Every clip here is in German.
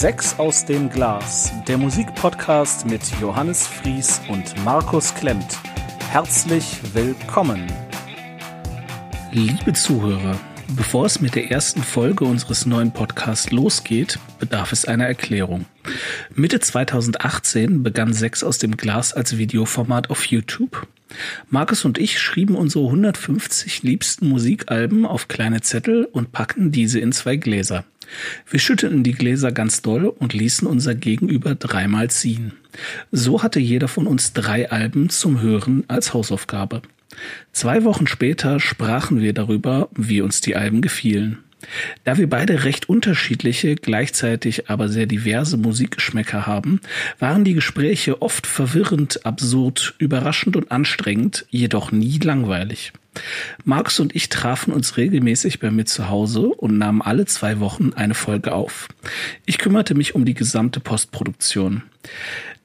Sechs aus dem Glas, der Musikpodcast mit Johannes Fries und Markus Klemmt. Herzlich willkommen. Liebe Zuhörer, bevor es mit der ersten Folge unseres neuen Podcasts losgeht, bedarf es einer Erklärung. Mitte 2018 begann Sechs aus dem Glas als Videoformat auf YouTube. Markus und ich schrieben unsere 150 liebsten Musikalben auf kleine Zettel und packten diese in zwei Gläser. Wir schütteten die Gläser ganz doll und ließen unser Gegenüber dreimal ziehen. So hatte jeder von uns drei Alben zum Hören als Hausaufgabe. Zwei Wochen später sprachen wir darüber, wie uns die Alben gefielen. Da wir beide recht unterschiedliche, gleichzeitig aber sehr diverse Musikgeschmäcker haben, waren die Gespräche oft verwirrend, absurd, überraschend und anstrengend, jedoch nie langweilig. Markus und ich trafen uns regelmäßig bei mir zu Hause und nahmen alle zwei Wochen eine Folge auf. Ich kümmerte mich um die gesamte Postproduktion.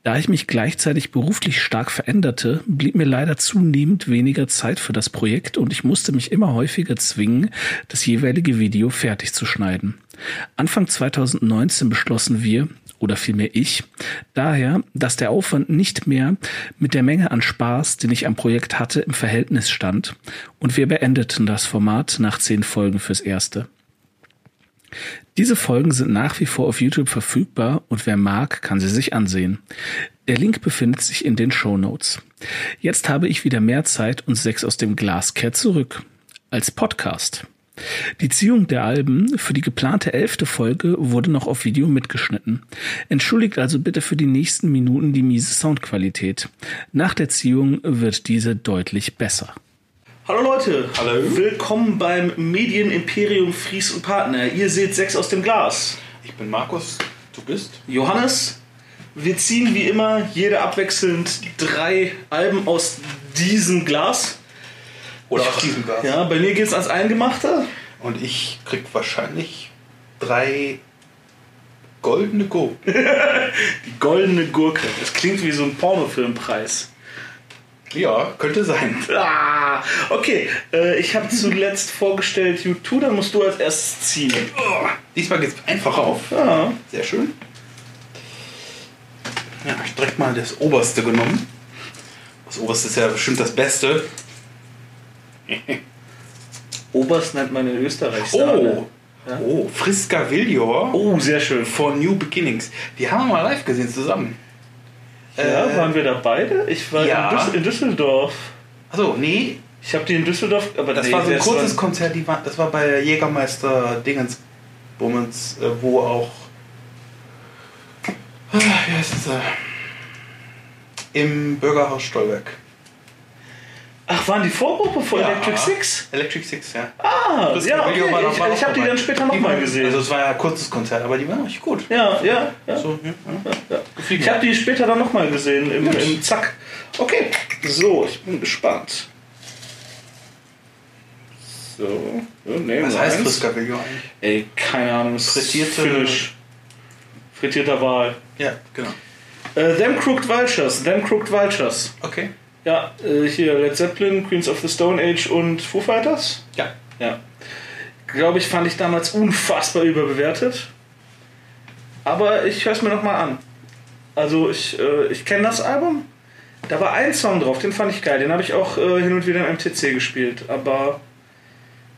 Da ich mich gleichzeitig beruflich stark veränderte, blieb mir leider zunehmend weniger Zeit für das Projekt und ich musste mich immer häufiger zwingen, das jeweilige Video fertig zu schneiden. Anfang 2019 beschlossen wir, oder vielmehr ich, daher, dass der Aufwand nicht mehr mit der Menge an Spaß, den ich am Projekt hatte, im Verhältnis stand und wir beendeten das Format nach zehn Folgen fürs Erste. Diese Folgen sind nach wie vor auf YouTube verfügbar und wer mag, kann sie sich ansehen. Der Link befindet sich in den Show Notes. Jetzt habe ich wieder mehr Zeit und sechs aus dem Glas kehrt zurück. Als Podcast. Die Ziehung der Alben für die geplante elfte Folge wurde noch auf Video mitgeschnitten. Entschuldigt also bitte für die nächsten Minuten die miese Soundqualität. Nach der Ziehung wird diese deutlich besser. Hallo Leute, Hallo. willkommen beim Medienimperium Fries und Partner. Ihr seht sechs aus dem Glas. Ich bin Markus, du bist? Johannes, wir ziehen wie immer jede abwechselnd drei Alben aus diesem Glas. Oder aus diesem Glas. Ja, bei mir geht's ans Eingemachte. Und ich krieg wahrscheinlich drei goldene Go. Die goldene Gurke. Das klingt wie so ein Pornofilmpreis. Ja, könnte sein. Ah, okay, äh, ich habe zuletzt vorgestellt U2, dann musst du als erstes ziehen. Oh, diesmal geht's einfach auf. Ja. Sehr schön. Ja, ich direkt mal das oberste genommen. Das oberste ist ja bestimmt das Beste. Oberst nennt man in Österreich Oh, Sahne. Ja. oh, Friska Villior Oh, sehr schön. for New Beginnings. Die haben wir mal live gesehen zusammen. Ja, Äh, waren wir da beide? Ich war ja. in, Düssel in Düsseldorf. Achso, nee, Ich habe die in Düsseldorf, aber Das nee, war so ein kurzes Konzert, die war, das war bei Jägermeister Dingens Bummens, äh, wo auch. Ah, Wie heißt es? äh, Im Bürgerhaus Stolberg. Ach, waren die Vorgruppe von Ja. Electric Six? Electric Six, ja. Ah, Das ja, okay. War noch- ich war ich habe die dann später nochmal gesehen. Also es war ja ein kurzes Konzert, aber die waren richtig gut. ja, ja, ja. So, ja, ja. Ich habe die später dann nochmal gesehen im, im Zack. Okay, so, ich bin gespannt. So, nehmen Was wir heißt eins. Friska Villior eigentlich? Ey, keine Ahnung, Frittierte- Finnisch. Frittierter Wal. Ja, genau. Äh, Them Crooked Vultures, Them Crooked Vultures. Okay. Ja, äh, hier Led Zeppelin, Queens of the Stone Age und Foo Fighters. Ja. Ja. Glaube ich, fand ich damals unfassbar überbewertet. Aber ich höre es mir nochmal an. Also ich, äh, ich kenne das Album. Da war ein Song drauf, den fand ich geil. Den habe ich auch äh, hin und wieder im MTC gespielt. Aber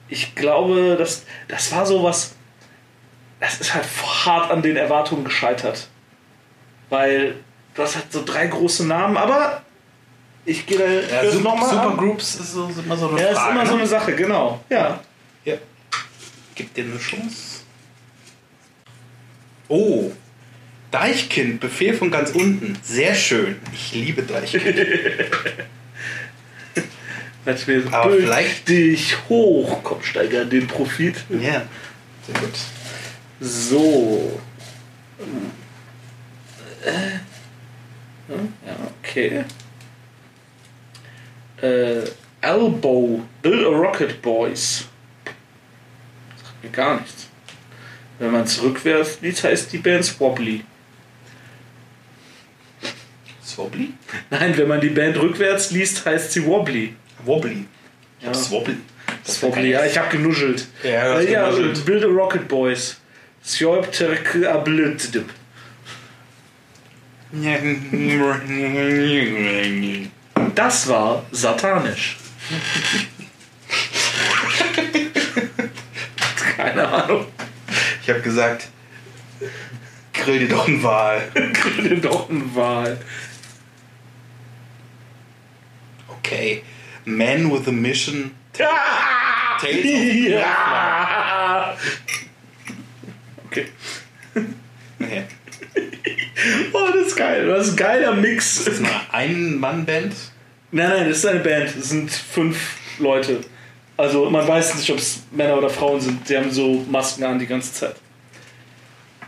ich glaube, das, das war sowas. Das ist halt hart an den Erwartungen gescheitert. Weil das hat so drei große Namen, aber ich gehe da ja hör's Super, noch mal an. Supergroups ist, so, ist immer so eine Ja, ist Frage. immer so ne? eine Sache, genau. Ja. Ja. Gib dir eine Chance. Oh. Deichkind, Befehl von ganz unten. Sehr schön. Ich liebe Deichkind. Aber vielleicht- dich hoch, komm, steiger den Profit. ja. Sehr gut. So. Äh. Ja, okay. Äh, Elbow, Build a Rocket Boys. Sagt mir gar nichts. Wenn man es rückwärts liest, heißt die Band Swobbly. Swobbly? Nein, wenn man die Band rückwärts liest, heißt sie Wobbly. Wobbly. Ja. Swobbly. Swobbly, ja, ich habe genuschelt. Ja, Äh, ja genuschelt. Build a Rocket Boys. Sjobterk ablütdip. Das war satanisch. Keine Ahnung. Ich habe gesagt, grill dir doch einen Wal. Grill dir doch einen Wal. Okay. Man with a Mission. Ah! Tales of Ja! Okay. Nee. Das ist geil. Das ist ein geiler Mix. Das ist eine Ein-Mann-Band. Nein, nein, das ist eine Band. Das sind fünf Leute. Also man weiß nicht, ob es Männer oder Frauen sind. Die haben so Masken an die ganze Zeit.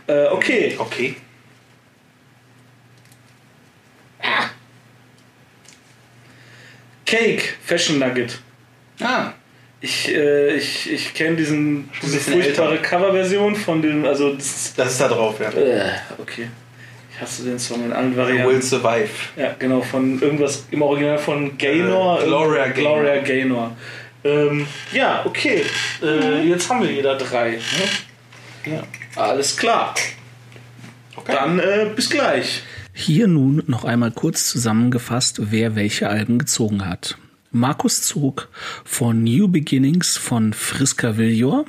Äh, okay. Okay. Cake, Fashion Nugget. Ah, Ich, äh, ich, ich kenne diesen diese furchtbare. Coverversion von dem, also das, das ist da drauf, ja. äh, okay. Ich hasse den Song in allen Will Varianten. Survive. Ja, genau, von irgendwas im Original von Gaynor. Äh, Gloria Gaynor. Gloria Gaynor. Ähm, ja, okay. Äh, jetzt haben wir jeder drei. Ne? Ja. Alles klar. Okay. Dann äh, bis gleich. Hier nun noch einmal kurz zusammengefasst, wer welche Alben gezogen hat. Markus zog von New Beginnings von Friska Villor,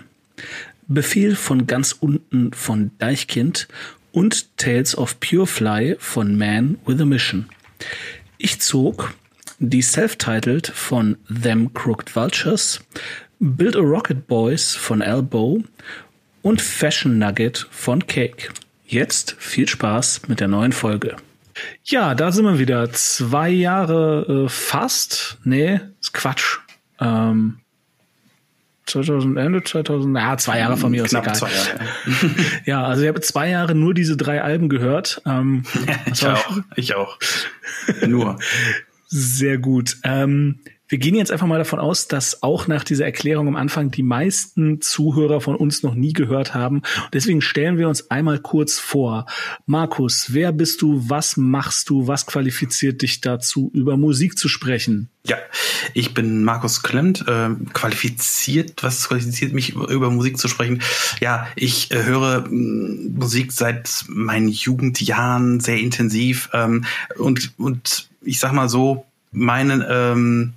Befehl von ganz unten von Deichkind und Tales of Pure Fly von Man with a Mission. Ich zog die Self-Titled von Them Crooked Vultures, Build a Rocket Boys von Elbow und Fashion Nugget von Cake. Jetzt viel Spaß mit der neuen Folge. Ja, da sind wir wieder. Zwei Jahre äh, fast. Nee, ist Quatsch. Ähm, 2000, Ende 2000, ja, zwei Jahre von mir aus Knapp egal. zwei Jahre. Ja, also ich habe zwei Jahre nur diese drei Alben gehört. Ähm, Ich auch. Ich auch. Nur. Sehr gut. Ähm, wir gehen jetzt einfach mal davon aus, dass auch nach dieser Erklärung am Anfang die meisten Zuhörer von uns noch nie gehört haben. Deswegen stellen wir uns einmal kurz vor. Markus, wer bist du? Was machst du? Was qualifiziert dich dazu, über Musik zu sprechen? Ja, ich bin Markus Klemmt, äh, qualifiziert, was qualifiziert mich über Musik zu sprechen? Ja, ich äh, höre mh, Musik seit meinen Jugendjahren sehr intensiv ähm, und und ich sag mal so, meine ähm,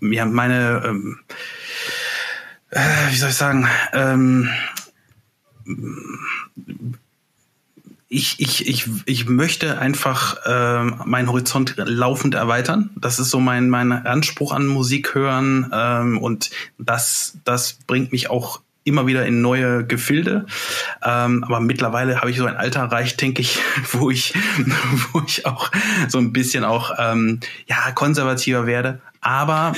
ja, meine ähm, äh, wie soll ich sagen, ähm, ich, ich, ich, ich möchte einfach ähm, meinen Horizont laufend erweitern. Das ist so mein, mein Anspruch an Musik hören. Ähm, und das, das bringt mich auch immer wieder in neue Gefilde. Ähm, aber mittlerweile habe ich so ein Alter erreicht, denke ich, wo ich, wo ich auch so ein bisschen auch ähm, ja konservativer werde. Aber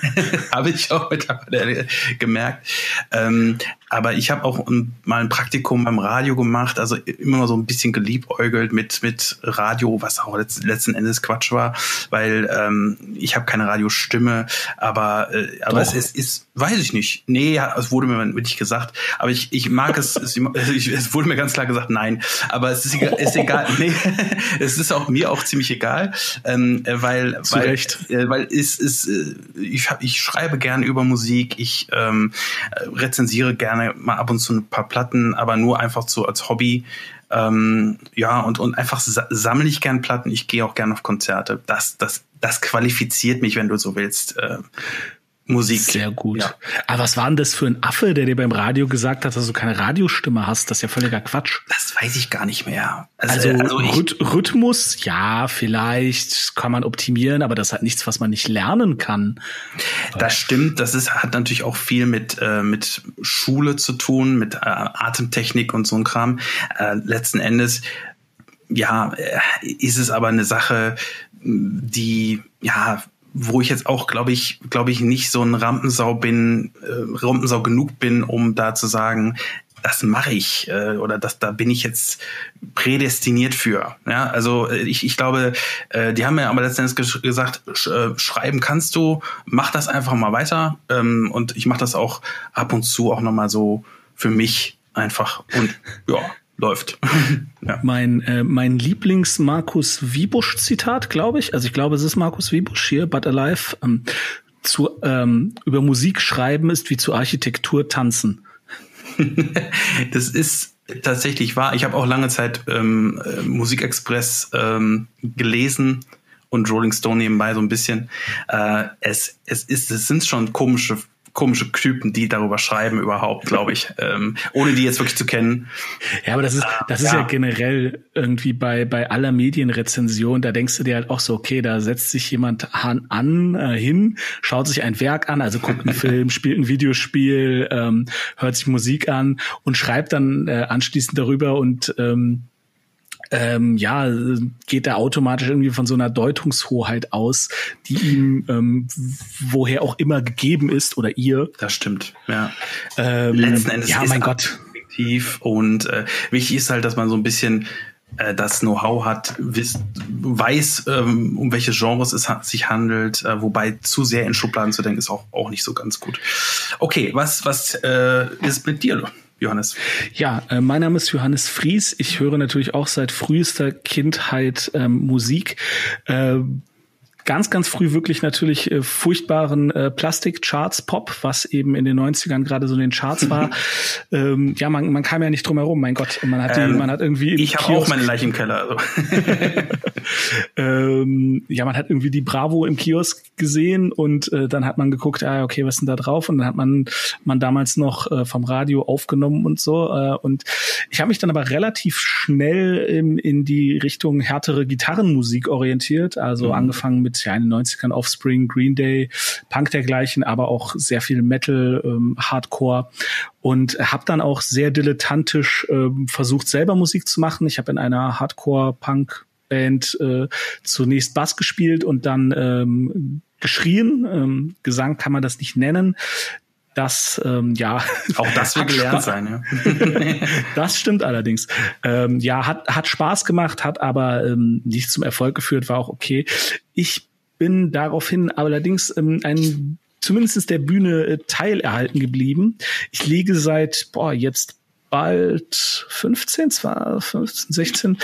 habe ich auch mittlerweile gemerkt. Ähm, aber ich habe auch ein, mal ein Praktikum beim Radio gemacht, also immer mal so ein bisschen geliebäugelt mit mit Radio, was auch letzt, letzten Endes Quatsch war, weil ähm, ich habe keine Radiostimme, aber äh, aber es, es ist, weiß ich nicht. Nee, ja, es wurde mir nicht gesagt, aber ich ich mag es, es, ich, es wurde mir ganz klar gesagt, nein, aber es ist egal, ist egal. Nee, es ist auch mir auch ziemlich egal, ähm, weil Zu weil Recht. äh, weil es ist äh, ich ich schreibe gerne über Musik, ich ähm, äh, rezensiere gerne mal ab und zu ein paar Platten, aber nur einfach so als Hobby. Ähm, ja, und, und einfach sa sammle ich gern Platten, ich gehe auch gerne auf Konzerte. Das, das, das qualifiziert mich, wenn du so willst. Äh, Musik. Sehr gut. Ja. Aber was war denn das für ein Affe, der dir beim Radio gesagt hat, dass du keine Radiostimme hast? Das ist ja völliger Quatsch. Das weiß ich gar nicht mehr. Also, ich, Rhyth Rhythmus, ja, vielleicht kann man optimieren, aber das hat nichts, was man nicht lernen kann. Das stimmt. Das ist, hat natürlich auch viel mit, äh, mit Schule zu tun, mit äh, Atemtechnik und so ein Kram. Äh, letzten Endes, ja, äh, ist es aber eine Sache, die, ja, wo ich jetzt auch, glaube ich, glaube ich, nicht so ein Rampensau bin, äh, Rampensau genug bin, um da zu sagen, das mache ich äh, oder das da bin ich jetzt prädestiniert für. Ja, also äh, ich, ich glaube, äh, die haben mir aber letztendlich ges gesagt, sch äh, schreiben kannst du, mach das einfach mal weiter ähm, und ich mache das auch ab und zu auch noch mal so für mich einfach und ja läuft. ja. Mein, äh, mein Lieblings-Markus Wiebusch-Zitat, glaube ich, also ich glaube, es ist Markus Wiebusch hier, But Alive, ähm, zu, ähm, über Musik schreiben ist wie zu Architektur tanzen. das ist tatsächlich wahr. Ich habe auch lange Zeit ähm, äh, Musikexpress ähm, gelesen und Rolling Stone nebenbei so ein bisschen. Äh, es, es ist, es sind schon komische komische Typen, die darüber schreiben überhaupt, glaube ich, ähm, ohne die jetzt wirklich zu kennen. Ja, aber das ist das ist ja. ja, generell irgendwie bei bei aller Medienrezension, da denkst du dir halt auch so, okay, da setzt sich jemand an, an äh, hin, schaut sich ein Werk an, also guckt einen Film, spielt ein Videospiel, ähm, hört sich Musik an und schreibt dann äh, anschließend darüber und ähm, ähm, ja, geht er automatisch irgendwie von so einer Deutungshoheit aus, die ihm ähm, woher auch immer gegeben ist oder ihr. Das stimmt, ja. Ähm, Letzten Endes ja, mein Gott. Objektiv und äh, wichtig ist halt, dass man so ein bisschen äh, das Know-how hat, wiss, weiß, ähm, um welche Genres es ha sich handelt, äh, wobei zu sehr in Schubladen zu denken ist auch, auch nicht so ganz gut. Okay, was, was äh, ist mit dir? Johannes? Ja, äh, mein Name ist Johannes Fries. Ich höre natürlich auch seit frühester Kindheit ähm, Musik. Äh, ganz, ganz früh wirklich natürlich äh, furchtbaren äh, Plastik-Charts-Pop, was eben in den 90ern gerade so in den Charts war. ähm, ja, man, man kam ja nicht drum herum, mein Gott. Man hat, die, ähm, man hat irgendwie. Ich habe auch meine Leiche im Keller. Also. ähm, ja, man hat irgendwie die Bravo im Kiosk gesehen und äh, dann hat man geguckt, ah, okay, was ist denn da drauf? Und dann hat man man damals noch äh, vom Radio aufgenommen und so. Äh, und ich habe mich dann aber relativ schnell im, in die Richtung härtere Gitarrenmusik orientiert, also mhm. angefangen mit ja, in den 90ern Offspring, Green Day, Punk dergleichen, aber auch sehr viel Metal, ähm, Hardcore und habe dann auch sehr dilettantisch ähm, versucht, selber Musik zu machen. Ich habe in einer Hardcore-Punk Band äh, zunächst Bass gespielt und dann ähm, geschrien. Ähm, Gesang kann man das nicht nennen. Das, ähm, ja. Auch das wird gelernt sein, ja. das stimmt allerdings. Ähm, ja, hat, hat Spaß gemacht, hat aber ähm, nicht zum Erfolg geführt, war auch okay. Ich bin daraufhin allerdings ähm, ein zumindest der Bühne äh, teilerhalten geblieben. Ich lege seit, boah, jetzt bald 15, zwar 15, 16,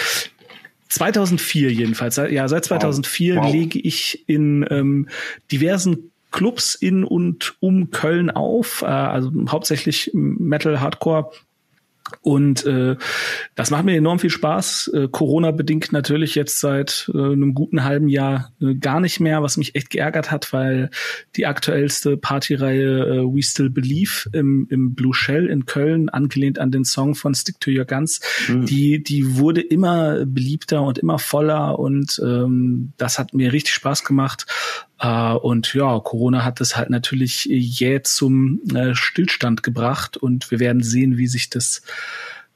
2004 jedenfalls. Ja, seit 2004 wow. Wow. lege ich in ähm, diversen Clubs in und um Köln auf, äh, also hauptsächlich Metal, Hardcore und äh, das macht mir enorm viel Spaß. Äh, Corona-bedingt natürlich jetzt seit äh, einem guten halben Jahr äh, gar nicht mehr, was mich echt geärgert hat, weil die aktuellste Partyreihe äh, We Still Believe im, im Blue Shell in Köln, angelehnt an den Song von Stick to Your Guns, mhm. die, die wurde immer beliebter und immer voller und ähm, das hat mir richtig Spaß gemacht. Äh, und ja, Corona hat es halt natürlich jäh zum äh, Stillstand gebracht und wir werden sehen, wie sich das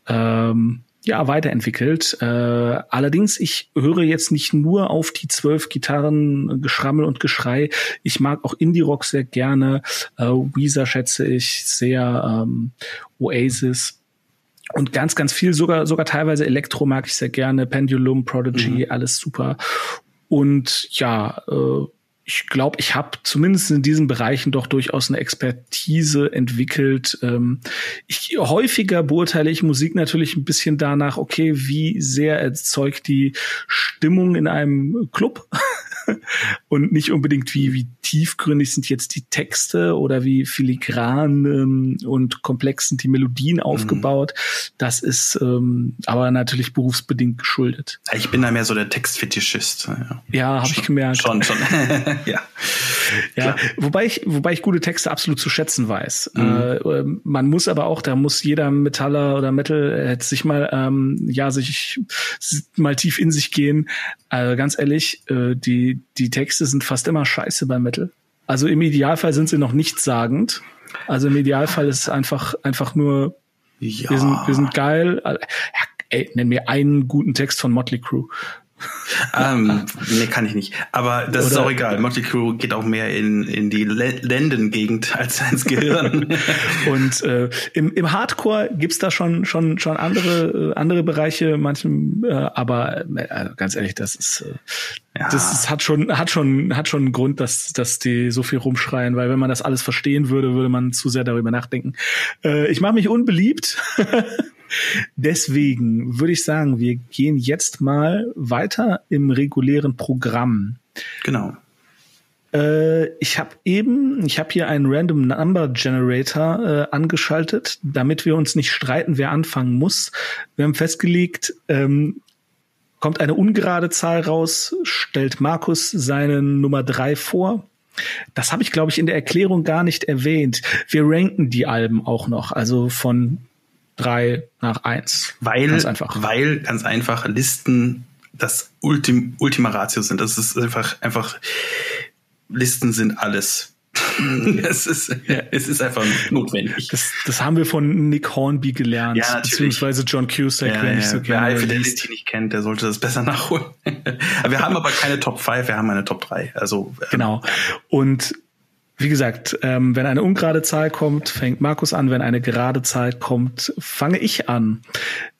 ähm, ja, weiterentwickelt. Äh, allerdings, ich höre jetzt nicht nur auf die zwölf Gitarren, Geschrammel und Geschrei. Ich mag auch Indie-Rock sehr gerne. Äh, Weezer schätze ich sehr. Ähm, Oasis. Und ganz, ganz viel, sogar, sogar teilweise Elektro mag ich sehr gerne. Pendulum, Prodigy, mhm. alles super. Und ja, äh, ich glaube, ich habe zumindest in diesen Bereichen doch durchaus eine Expertise entwickelt. Ähm, ich, häufiger beurteile ich Musik natürlich ein bisschen danach, okay, wie sehr erzeugt die Stimmung in einem Club und nicht unbedingt wie, wie tiefgründig sind jetzt die Texte oder wie filigran ähm, und komplex sind die Melodien mhm. aufgebaut. Das ist ähm, aber natürlich berufsbedingt geschuldet. Ich bin da mehr so der Textfetischist. Ja, ja habe ich gemerkt. Schon, schon. ja. Ja, wobei ich, wobei ich gute Texte absolut zu schätzen weiß. Mhm. Äh, ähm, man muss aber auch, da muss jeder Metaller oder Metal sich mal, ähm, ja, sich mal tief in sich gehen. Also ganz ehrlich, äh, die, die Texte sind fast immer scheiße bei Metal. Also im Idealfall sind sie noch nichtssagend. Also im Idealfall ist es einfach, einfach nur, ja. wir, sind, wir sind geil. Ja, ey, nenn mir einen guten Text von Motley Crue ähm, nee, kann ich nicht. Aber das Oder, ist auch egal. Motley Crue geht auch mehr in, in die Lendengegend als ins Gehirn. und äh, im, im Hardcore gibt's da schon schon schon andere äh, andere Bereiche, manchem, äh, aber äh, ganz ehrlich, das ist äh, ja. das ist, hat schon hat schon hat schon einen Grund, dass dass die so viel rumschreien, weil wenn man das alles verstehen würde, würde man zu sehr darüber nachdenken. Äh, ich mache mich unbeliebt. Deswegen würde ich sagen, wir gehen jetzt mal weiter im regulären Programm. Genau. Äh, ich habe eben, ich habe hier einen Random Number Generator äh, angeschaltet, damit wir uns nicht streiten, wer anfangen muss. Wir haben festgelegt, ähm, kommt eine ungerade Zahl raus, stellt Markus seine Nummer drei vor. Das habe ich, glaube ich, in der Erklärung gar nicht erwähnt. Wir ranken die Alben auch noch, also von drei nach eins. Weil, ganz einfach. weil ganz einfach Listen das Ultim, Ultima Ratio sind. Das ist einfach, einfach, Listen sind alles. es, ist, ja. es ist einfach notwendig. Das, das haben wir von Nick Hornby gelernt, ja, beziehungsweise John Cusack, ja, wenn ja. ich so Wer High Fidelity nicht kennt, der sollte das besser nachholen. wir haben aber keine Top 5, wir haben eine Top 3. Also, ähm, genau. Und wie gesagt, ähm, wenn eine ungerade Zahl kommt, fängt Markus an. Wenn eine gerade Zahl kommt, fange ich an.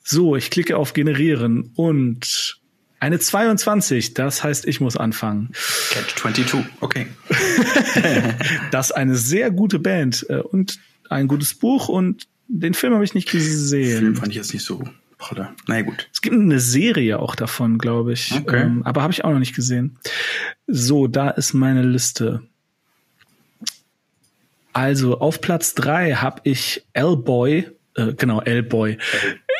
So, ich klicke auf Generieren und eine 22, das heißt, ich muss anfangen. Catch 22, okay. das ist eine sehr gute Band äh, und ein gutes Buch und den Film habe ich nicht gesehen. Den Film fand ich jetzt nicht so pralle. Na gut. Es gibt eine Serie auch davon, glaube ich. Okay. Ähm, aber habe ich auch noch nicht gesehen. So, da ist meine Liste. Also auf Platz drei habe ich L-Boy, äh, genau, L-Boy.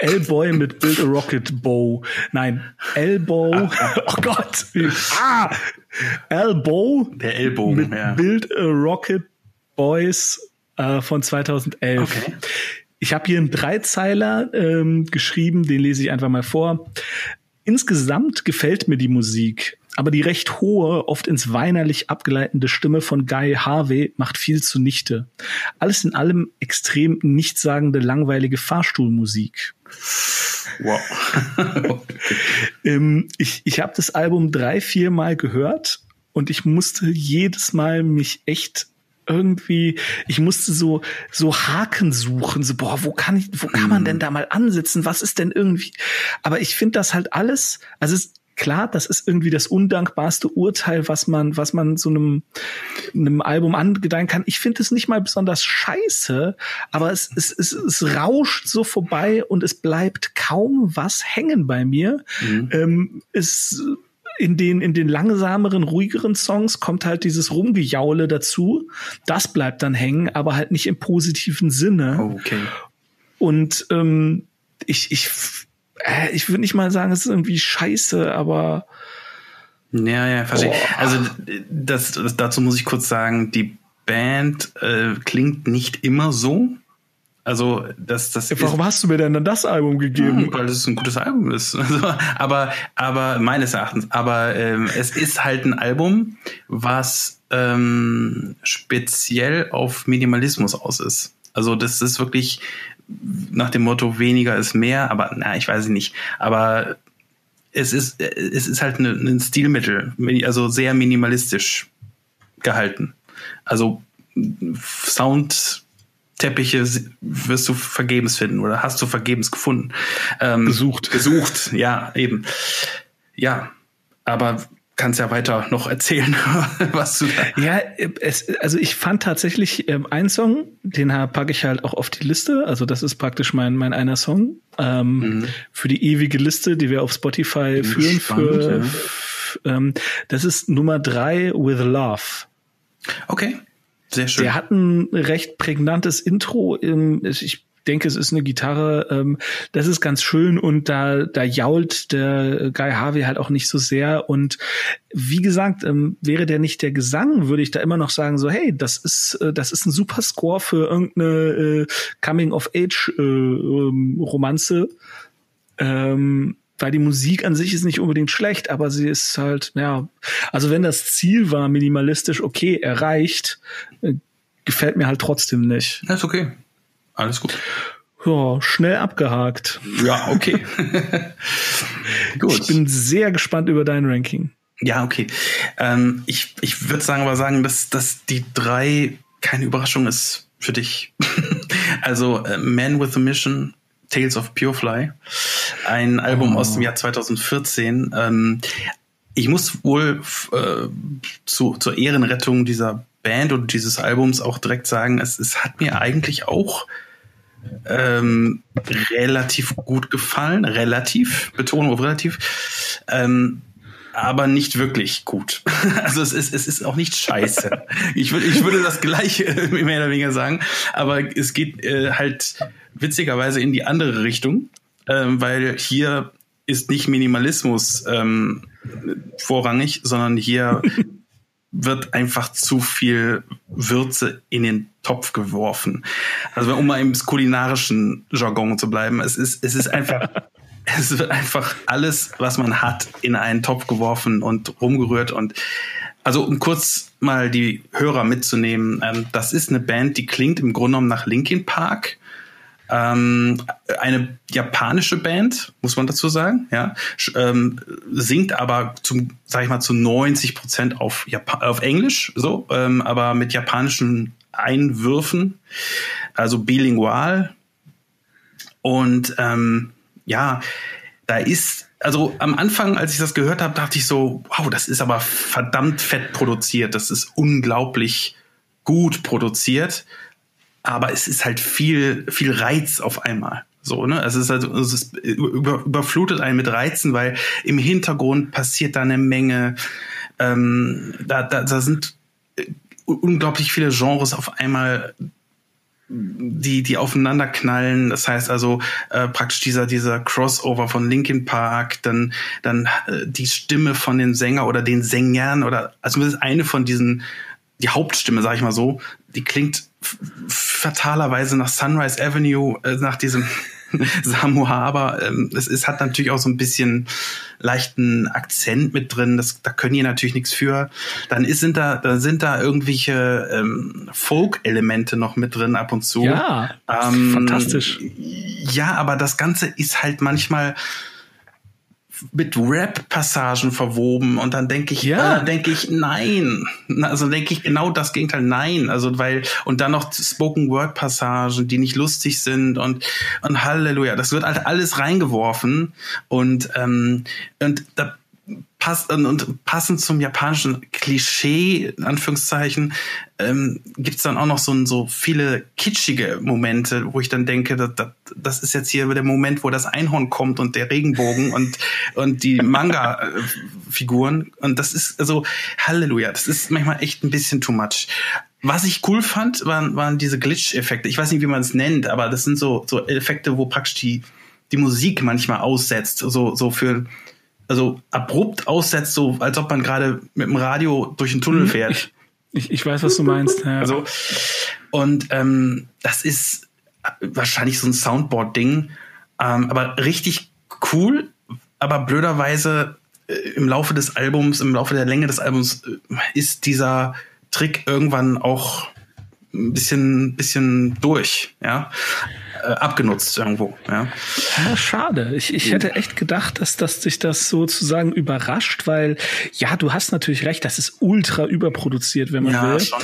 L-Boy mit Build a Rocket Bow. Nein, L-Bow. oh Gott. Ah! L-Bow. Der Ellbogen, mit ja. Build a Rocket Boys äh, von 2011. Okay. Ich habe hier einen Dreizeiler ähm, geschrieben, den lese ich einfach mal vor. Insgesamt gefällt mir die Musik aber die recht hohe, oft ins weinerlich abgeleitende Stimme von Guy Harvey macht viel zunichte. Alles in allem extrem nichtssagende, langweilige Fahrstuhlmusik. Wow. ähm, ich ich habe das Album drei, vier Mal gehört und ich musste jedes Mal mich echt irgendwie, ich musste so, so Haken suchen, so, boah, wo kann ich, wo kann man denn da mal ansitzen? Was ist denn irgendwie? Aber ich finde das halt alles, also es, klar, das ist irgendwie das undankbarste Urteil, was man, was man so einem, einem Album angedeihen kann. Ich finde es nicht mal besonders scheiße, aber es, es, es, es rauscht so vorbei und es bleibt kaum was hängen bei mir. Mhm. Ähm, es in den, in den langsameren, ruhigeren Songs kommt halt dieses Rumgejaule dazu. Das bleibt dann hängen, aber halt nicht im positiven Sinne. Okay. Und ähm, ich, ich äh, ich würde nicht mal sagen, es ist irgendwie scheiße, aber. Ja, ja, verstehe. Oh. Also das, das, dazu muss ich kurz sagen, die Band äh, klingt nicht immer so. Also das, das Warum hast du mir denn dann das Album gegeben? Ja, weil es ein gutes Album ist. Also, aber, aber meines Erachtens. Aber ähm, es ist halt ein Album, was ähm, speziell auf Minimalismus aus ist. Also das ist wirklich nach dem Motto weniger ist mehr, aber na, ich weiß nicht. Aber es ist, es ist halt ein, ein Stilmittel, also sehr minimalistisch gehalten. Also Soundteppiche wirst du vergebens finden oder hast du vergebens gefunden. Ähm, gesucht. Gesucht, ja, eben. Ja, aber kannst ja weiter noch erzählen, was du da. Ja, es, also ich fand tatsächlich ähm, einen Song, den packe ich halt auch auf die Liste. Also das ist praktisch mein mein einer Song ähm, mhm. für die ewige Liste, die wir auf Spotify führen. Spannend, für, ja. ähm, das ist Nummer drei with Love. Okay. Sehr schön. Der hat ein recht prägnantes Intro. Ich denke, es ist eine Gitarre, ähm, das ist ganz schön und da, da jault der Guy Harvey halt auch nicht so sehr. Und wie gesagt, ähm, wäre der nicht der Gesang, würde ich da immer noch sagen, so, hey, das ist, äh, das ist ein super Score für irgendeine äh, Coming-of-Age-Romanze. Äh, ähm, weil die Musik an sich ist nicht unbedingt schlecht, aber sie ist halt, ja, also wenn das Ziel war, minimalistisch, okay, erreicht, äh, gefällt mir halt trotzdem nicht. Das ist okay. Alles gut. Ja, schnell abgehakt. Ja, okay. gut. Ich bin sehr gespannt über dein Ranking. Ja, okay. Ähm, ich ich würde sagen, aber sagen, dass, dass die drei keine Überraschung ist für dich. also äh, Man with a Mission, Tales of Pure Fly, ein Album oh. aus dem Jahr 2014. Ähm, ich muss wohl äh, zu, zur Ehrenrettung dieser Band und dieses Albums auch direkt sagen, es, es hat mir eigentlich auch ähm, relativ gut gefallen. Relativ, Betonung auf relativ. Ähm, aber nicht wirklich gut. Also es ist, es ist auch nicht scheiße. Ich, würde ich würde das gleiche mehr oder weniger sagen, aber es geht äh, halt witzigerweise in die andere Richtung, ähm, weil hier ist nicht Minimalismus ähm, vorrangig, sondern hier wird einfach zu viel Würze in den Topf geworfen. Also um mal im kulinarischen Jargon zu bleiben, es ist, es ist einfach, es wird einfach alles, was man hat, in einen Topf geworfen und rumgerührt und also um kurz mal die Hörer mitzunehmen, ähm, das ist eine Band, die klingt im Grunde genommen nach Linkin Park, ähm, eine japanische Band, muss man dazu sagen, ja, ähm, singt aber zum, sag ich mal, zu 90 Prozent auf, auf Englisch, so, ähm, aber mit japanischen Einwürfen, also bilingual. Und ähm, ja, da ist, also am Anfang, als ich das gehört habe, dachte ich so, wow, das ist aber verdammt fett produziert, das ist unglaublich gut produziert aber es ist halt viel, viel Reiz auf einmal. So, ne? Es ist halt, es ist über, überflutet einen mit Reizen, weil im Hintergrund passiert da eine Menge, ähm, da, da, da sind äh, unglaublich viele Genres auf einmal die die aufeinander knallen das heißt also äh, praktisch dieser dieser Crossover von Linkin Park dann dann äh, die Stimme von den Sänger oder den Sängern oder also das ist eine von diesen die Hauptstimme sag ich mal so die klingt fatalerweise nach Sunrise Avenue, äh, nach diesem Samu Haber. Ähm, es, es hat natürlich auch so ein bisschen leichten Akzent mit drin. Das, da können die natürlich nichts für. Dann ist, sind da, da sind da irgendwelche ähm, Folk-Elemente noch mit drin ab und zu. Ja, ähm, fantastisch. Ja, aber das Ganze ist halt manchmal mit Rap-Passagen verwoben und dann denke ich, ja, äh, denke ich, nein. Also denke ich genau das Gegenteil, nein. Also weil, und dann noch Spoken-Word-Passagen, die nicht lustig sind und, und Halleluja. Das wird halt alles reingeworfen und, ähm, und da pass und passend zum japanischen Klischee, in Anführungszeichen, ähm, gibt es dann auch noch so, so viele kitschige Momente, wo ich dann denke, das, das, das ist jetzt hier der Moment, wo das Einhorn kommt und der Regenbogen und, und die Manga-Figuren. Und das ist, also, Halleluja, das ist manchmal echt ein bisschen too much. Was ich cool fand, waren, waren diese Glitch-Effekte. Ich weiß nicht, wie man es nennt, aber das sind so, so Effekte, wo praktisch die, die Musik manchmal aussetzt, so, so für also abrupt aussetzt, so als ob man gerade mit dem Radio durch den Tunnel mhm. fährt. Ich, ich weiß, was du meinst. Ja. Also, und ähm, das ist wahrscheinlich so ein Soundboard-Ding, ähm, aber richtig cool, aber blöderweise äh, im Laufe des Albums, im Laufe der Länge des Albums äh, ist dieser Trick irgendwann auch ein bisschen, bisschen durch, ja abgenutzt irgendwo. Ja. ja schade. Ich, ich hätte echt gedacht, dass, dass sich das sozusagen überrascht, weil ja, du hast natürlich recht, das ist ultra überproduziert, wenn man ja, will. Schon.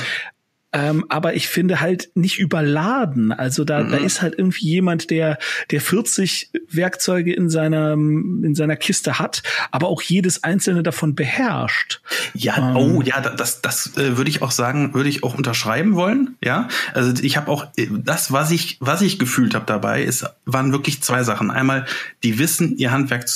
Ähm, aber ich finde halt nicht überladen. Also da, mhm. da ist halt irgendwie jemand, der, der 40 Werkzeuge in seiner, in seiner Kiste hat, aber auch jedes einzelne davon beherrscht. Ja, ähm. oh ja, das, das äh, würde ich auch sagen, würde ich auch unterschreiben wollen. Ja, also ich habe auch äh, das, was ich, was ich gefühlt habe dabei, ist, waren wirklich zwei Sachen. Einmal, die wissen ihr Handwerk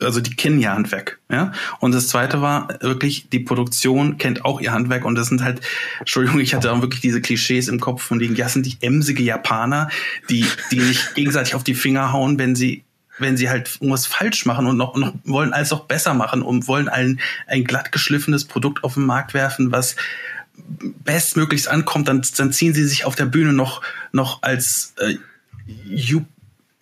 also die kennen ihr Handwerk, ja. Und das zweite war wirklich, die Produktion kennt auch ihr Handwerk und das sind halt, Entschuldigung, ich hatte auch wirklich diese Klischees im Kopf von denen, ja, sind die emsige Japaner, die, die sich gegenseitig auf die Finger hauen, wenn sie wenn sie halt irgendwas falsch machen und noch, noch wollen alles auch besser machen und wollen ein, ein glatt geschliffenes Produkt auf den Markt werfen, was bestmöglichst ankommt, dann, dann ziehen sie sich auf der Bühne noch, noch als äh,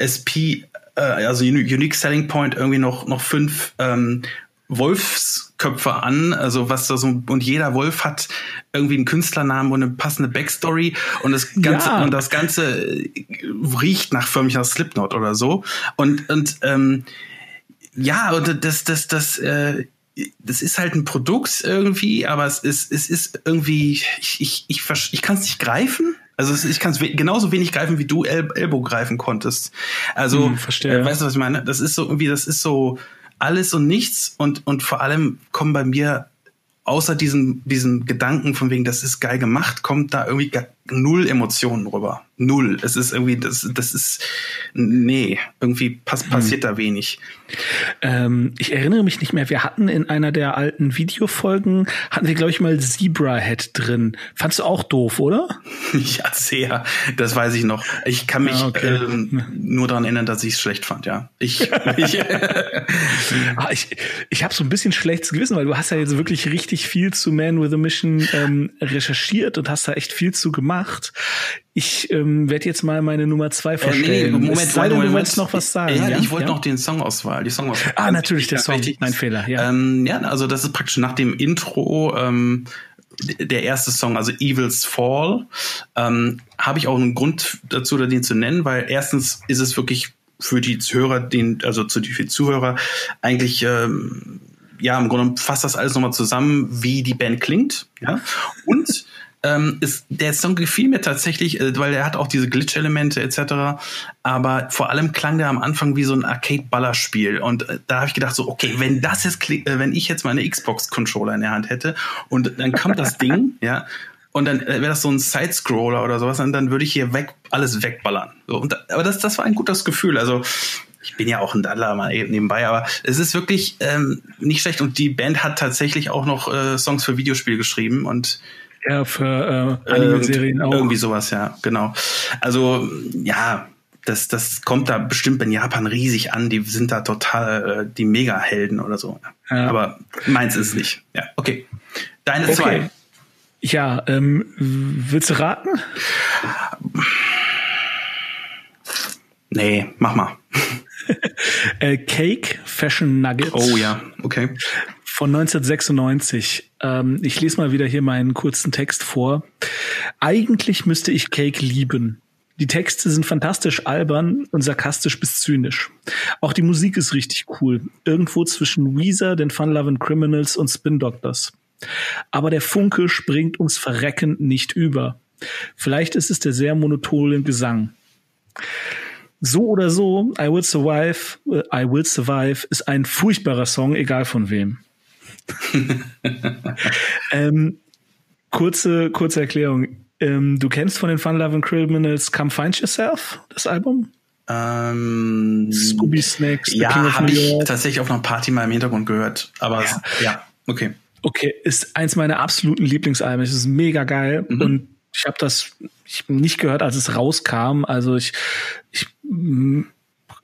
USP äh, also Unique Selling Point irgendwie noch, noch fünf ähm, Wolfsköpfe an, also was da so und jeder Wolf hat irgendwie einen Künstlernamen und eine passende Backstory. Und das ganze ja. und das ganze äh, riecht nach förmlich nach Slipknot oder so. Und und ähm, ja und das das das äh, das ist halt ein Produkt irgendwie, aber es ist es ist irgendwie ich ich ich, ich kann es nicht greifen also ich kann es genauso wenig greifen, wie du El Elbow greifen konntest. Also, hm, verstehe. Äh, weißt du, was ich meine? Das ist so irgendwie, das ist so alles und nichts und, und vor allem kommen bei mir außer diesem, diesem Gedanken von wegen, das ist geil gemacht, kommt da irgendwie null Emotionen rüber. Null. Es ist irgendwie, das, das ist, nee, irgendwie pass, hm. passiert hm. da wenig. Ähm, ich erinnere mich nicht mehr. Wir hatten in einer der alten Videofolgen, hatten wir, glaube ich, mal Zebra Head drin. Fandst du auch doof, oder? ja, sehr. Das weiß ich noch. Ich kann mich ah, okay. ähm, nur daran erinnern, dass ich es schlecht fand, ja. Ich, ich, ah, ich, ich habe so ein bisschen schlechtes Gewissen, weil du hast ja jetzt wirklich richtig viel zu Man with a Mission ähm, recherchiert und hast da echt viel zu gemacht. Ich ähm, werde jetzt mal meine Nummer zwei vorstellen. Äh, nee, Moment, sei denn, du wolltest noch was sagen. Ja, ja? ich wollte ja? noch den Songauswahl, die Songauswahl. Ah, natürlich der Song, mein Fehler. Ja. Ähm, ja, also das ist praktisch nach dem Intro ähm, der erste Song, also Evil's Fall, ähm, habe ich auch einen Grund dazu, den zu nennen, weil erstens ist es wirklich für die Zuhörer, den, also zu die Zuhörer eigentlich ähm, ja im Grunde fasst das alles nochmal zusammen, wie die Band klingt, ja und ähm, ist, der Song gefiel mir tatsächlich, äh, weil er hat auch diese Glitch-Elemente etc. Aber vor allem klang der am Anfang wie so ein Arcade-Ballerspiel. Und äh, da habe ich gedacht so, okay, wenn das jetzt, äh, wenn ich jetzt meine Xbox-Controller in der Hand hätte und dann kommt das Ding, ja, und dann äh, wäre das so ein Side-Scroller oder sowas, und dann würde ich hier weg alles wegballern. So, und, aber das, das war ein gutes Gefühl. Also ich bin ja auch ein Daddler mal nebenbei, aber es ist wirklich ähm, nicht schlecht. Und die Band hat tatsächlich auch noch äh, Songs für Videospiele geschrieben und ja, für äh, Anime-Serien auch. Irgendwie sowas, ja, genau. Also, ja, das, das kommt da bestimmt in Japan riesig an. Die sind da total äh, die Mega-Helden oder so. Ja. Aber meins ist nicht. Ja, okay. Deine okay. zwei. Ja, ähm, willst du raten? Nee, mach mal. äh, Cake Fashion Nuggets. Oh ja, okay von 1996. Ähm, ich lese mal wieder hier meinen kurzen Text vor. Eigentlich müsste ich Cake lieben. Die Texte sind fantastisch albern und sarkastisch bis zynisch. Auch die Musik ist richtig cool. Irgendwo zwischen Weezer, den Fun Loving Criminals und Spin Doctors. Aber der Funke springt ums Verrecken nicht über. Vielleicht ist es der sehr monotone Gesang. So oder so, I Will Survive, äh, I Will Survive ist ein furchtbarer Song, egal von wem. ähm, kurze, kurze Erklärung. Ähm, du kennst von den Fun Loving Criminals Come Find Yourself, das Album? Ähm, Scooby Snacks. Ja, habe ich tatsächlich auf einer Party mal im Hintergrund gehört. Aber ja, ja okay. Okay, ist eins meiner absoluten Lieblingsalben. Es ist mega geil mhm. und ich habe das ich nicht gehört, als es rauskam. Also ich, ich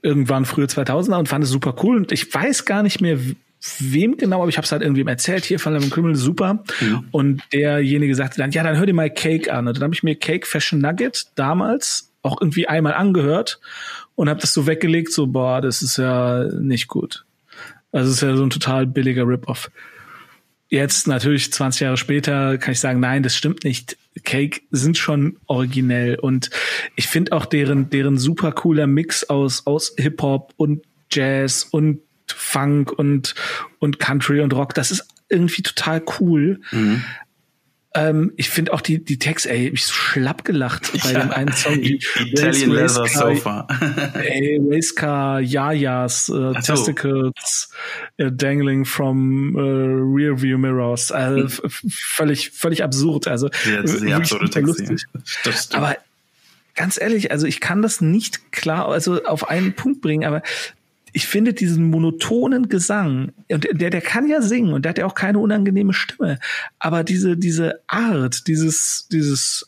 irgendwann früher 2000er und fand es super cool und ich weiß gar nicht mehr, wem genau, aber ich habe es halt irgendwem erzählt, hier von Lemon Criminal, super. Mhm. Und derjenige sagte dann, ja, dann hör dir mal Cake an. Und dann habe ich mir Cake Fashion Nugget damals auch irgendwie einmal angehört und habe das so weggelegt, so, boah, das ist ja nicht gut. Also es ist ja so ein total billiger Rip-Off. Jetzt natürlich 20 Jahre später kann ich sagen, nein, das stimmt nicht. Cake sind schon originell und ich finde auch deren deren super cooler Mix aus aus Hip Hop und Jazz und Funk und, und Country und Rock. Das ist irgendwie total cool. Mhm. Ähm, ich finde auch die, die Texte, ey, ich so schlapp gelacht bei ja, dem einen Song. Die Italian Race, Leather Sofa. ey, Racecar, Yayas, äh, Testicles, äh, dangling from äh, rear view mirrors. Also hm. völlig, völlig absurd. Also ja, sehr absurde Texte. Aber ganz ehrlich, also ich kann das nicht klar, also auf einen Punkt bringen, aber ich finde diesen monotonen Gesang, und der, der kann ja singen und der hat ja auch keine unangenehme Stimme, aber diese, diese Art, dieses, dieses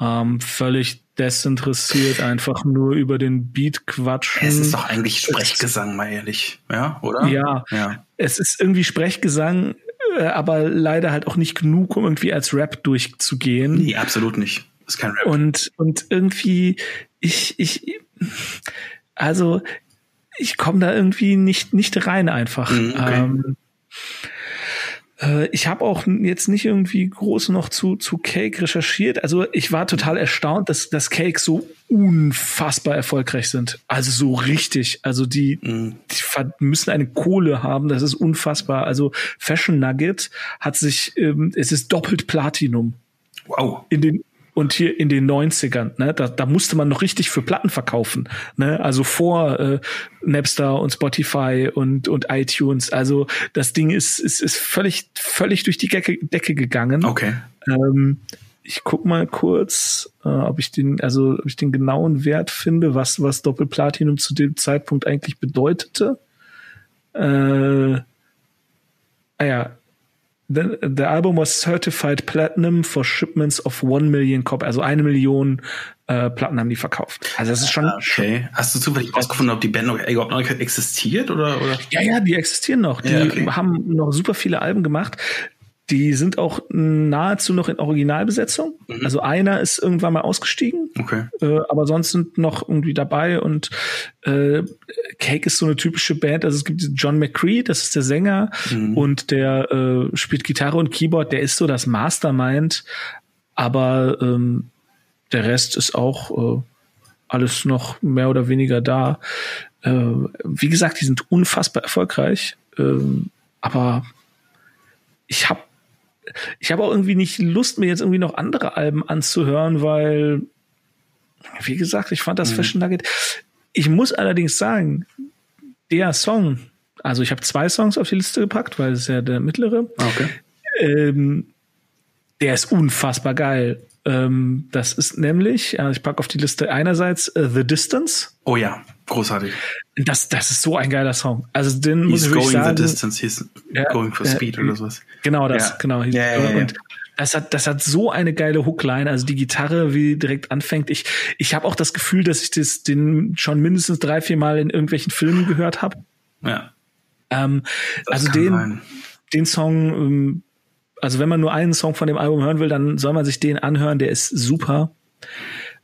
ähm, völlig desinteressiert einfach nur über den Beat quatschen. Es ist doch eigentlich Sprechgesang, mal ehrlich, ja, oder? Ja, ja. es ist irgendwie Sprechgesang, äh, aber leider halt auch nicht genug, um irgendwie als Rap durchzugehen. Nee, absolut nicht. Das ist kein Rap. Und, und irgendwie, ich, ich, also ich komme da irgendwie nicht, nicht rein einfach. Mhm, okay. Ähm, äh, ich habe auch jetzt nicht irgendwie groß noch zu, zu Cake recherchiert. Also ich war total erstaunt, dass, dass Cake so unfassbar erfolgreich sind. Also so richtig. Also die, mhm. die müssen eine Kohle haben. Das ist unfassbar. Also Fashion Nugget hat sich, ähm, es ist doppelt Platinum. Wow. In den, und hier in den 90ern, ne, da, da musste man noch richtig für Platten verkaufen. Ne? Also vor äh, Napster und Spotify und, und iTunes. Also das Ding ist, ist, ist völlig, völlig durch die Decke, Decke gegangen. Okay. Ähm, ich guck mal kurz, äh, ob ich den, also ob ich den genauen Wert finde, was was Doppelplatinum zu dem Zeitpunkt eigentlich bedeutete. Äh, ah ja, The, the album was certified platinum for shipments of one million copy, also eine Million äh, Platten haben die verkauft. Also das ist schon. Okay. Hast du zufällig rausgefunden, ob die Band noch, überhaupt noch existiert oder, oder? Ja, ja, die existieren noch. Die Ja, okay. haben noch super viele Alben gemacht. Die sind auch nahezu noch in Originalbesetzung. Mhm. Also einer ist irgendwann mal ausgestiegen, Okay. äh, aber sonst sind noch irgendwie dabei und äh, Cake ist so eine typische Band. Also es gibt John McCree, das ist der Sänger Mhm. und der äh, spielt Gitarre und Keyboard. Der ist so das Mastermind, aber ähm, der Rest ist auch äh, alles noch mehr oder weniger da. Äh, wie gesagt, die sind unfassbar erfolgreich, ähm, aber ich habe ich habe auch irgendwie nicht Lust, mir jetzt irgendwie noch andere Alben anzuhören, weil, wie gesagt, ich fand das Fashion Nugget. Ich muss allerdings sagen, der Song, also ich habe zwei Songs auf die Liste gepackt, weil es ist ja der mittlere, Okay. ähm, der ist unfassbar geil. Ähm, das ist nämlich, also ich packe auf die Liste einerseits äh, The Distance. Oh ja, großartig. Das, das ist so ein geiler Song. Also den muss He's ich wirklich going sagen. the distance, he's Ja, going for speed oder sowas. Genau das, Ja. genau. Ja, ja. Und das hat, das hat so eine geile Hookline, also die Gitarre, wie direkt anfängt. Ich, ich habe auch das Gefühl, dass ich das den schon mindestens drei, vier Mal in irgendwelchen Filmen gehört habe. Ja. Ähm, also den, sein. den Song, ähm, also wenn man nur einen Song von dem Album hören will, dann soll man sich den anhören. Der ist super,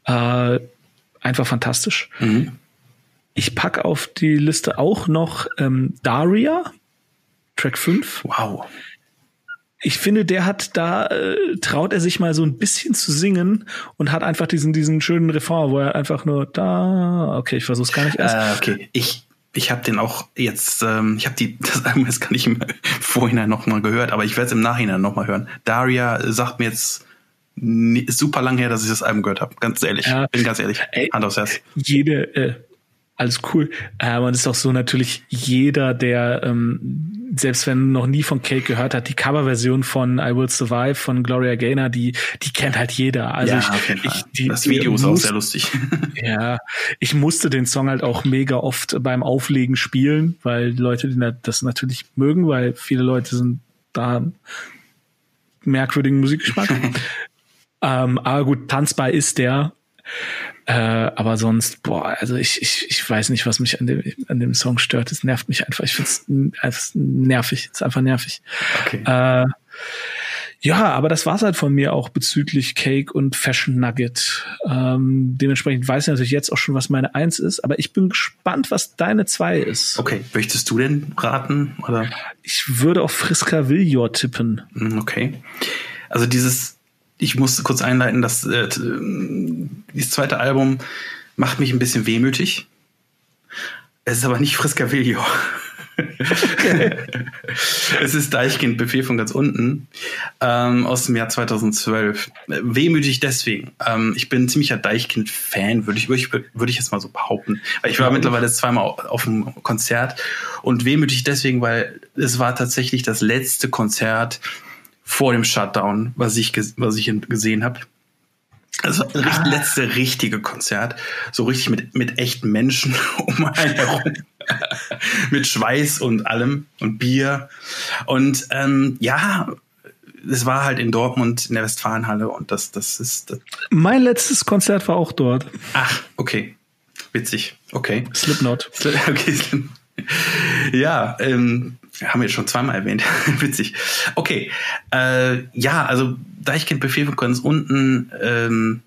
äh, einfach fantastisch. Mhm. Ich pack auf die Liste auch noch ähm, Daria, Track 5. Wow. ich finde, der hat da äh, traut er sich mal so ein bisschen zu singen und hat einfach diesen diesen schönen Refrain, wo er einfach nur da. Okay, ich versuch's gar nicht erst. Äh, okay, ich ich habe den auch jetzt, ähm, ich habe die das Album jetzt gar nicht im Vorhinein noch mal gehört, aber ich werde es im Nachhinein noch mal hören. Daria sagt mir jetzt ist super lang her, dass ich das Album gehört habe. Ganz ehrlich, Ja. bin ganz ehrlich, Ey. Hand aufs Herz. Jede äh, alles cool. Äh, man ist auch so natürlich jeder, der ähm, selbst wenn noch nie von Cake gehört hat, die Coverversion von I Will Survive von Gloria Gaynor, die die kennt halt jeder. Also ja, ich, ich die, das Video ist auch sehr lustig. Ja, ich musste den Song halt auch mega oft beim Auflegen spielen, weil Leute die na- das natürlich mögen, weil viele Leute sind da haben merkwürdigen Musikgeschmack. ähm, aber gut, tanzbar ist der. Äh, aber sonst, boah, also ich, ich, ich weiß nicht, was mich an dem, an dem Song stört. Es nervt mich einfach. Ich finde es einfach nervig. Es ist einfach nervig. Okay. Äh, ja, aber das war's halt von mir auch bezüglich Cake und Fashion Nugget. Ähm, dementsprechend weiß ich natürlich jetzt auch schon, was meine Eins ist, aber ich bin gespannt, was deine Zwei ist. Okay, möchtest du denn raten oder? Ich würde auf Friska Villior tippen. Hm, Okay. Also dieses, ich muss kurz einleiten, dass äh, t- dieses zweite Album macht mich ein bisschen wehmütig. Es ist aber nicht Friska Viljo. es ist Deichkind, Befehl von ganz unten, ähm, aus dem Jahr 2012. Äh, Wehmütig deswegen. Ähm, ich bin ein ziemlicher Deichkind-Fan, würde ich, würde ich, jetzt mal so behaupten. Weil ich war mittlerweile zweimal au- auf dem Konzert und wehmütig deswegen, weil es war tatsächlich das letzte Konzert vor dem Shutdown, was ich, was ich gesehen habe. Also das richt- letzte richtige Konzert, so richtig mit, mit echten Menschen um einen herum. mit Schweiß und allem und Bier. Und ähm, ja, es war halt in Dortmund in der Westfalenhalle und das, das ist. Das, Mein letztes Konzert war auch dort. ach, okay. Witzig. Okay. Slipknot. Okay. Ja, ähm, haben wir schon zweimal erwähnt. Witzig. Okay. Äh, ja, also Deichkind Befehl von ganz unten. Ähm,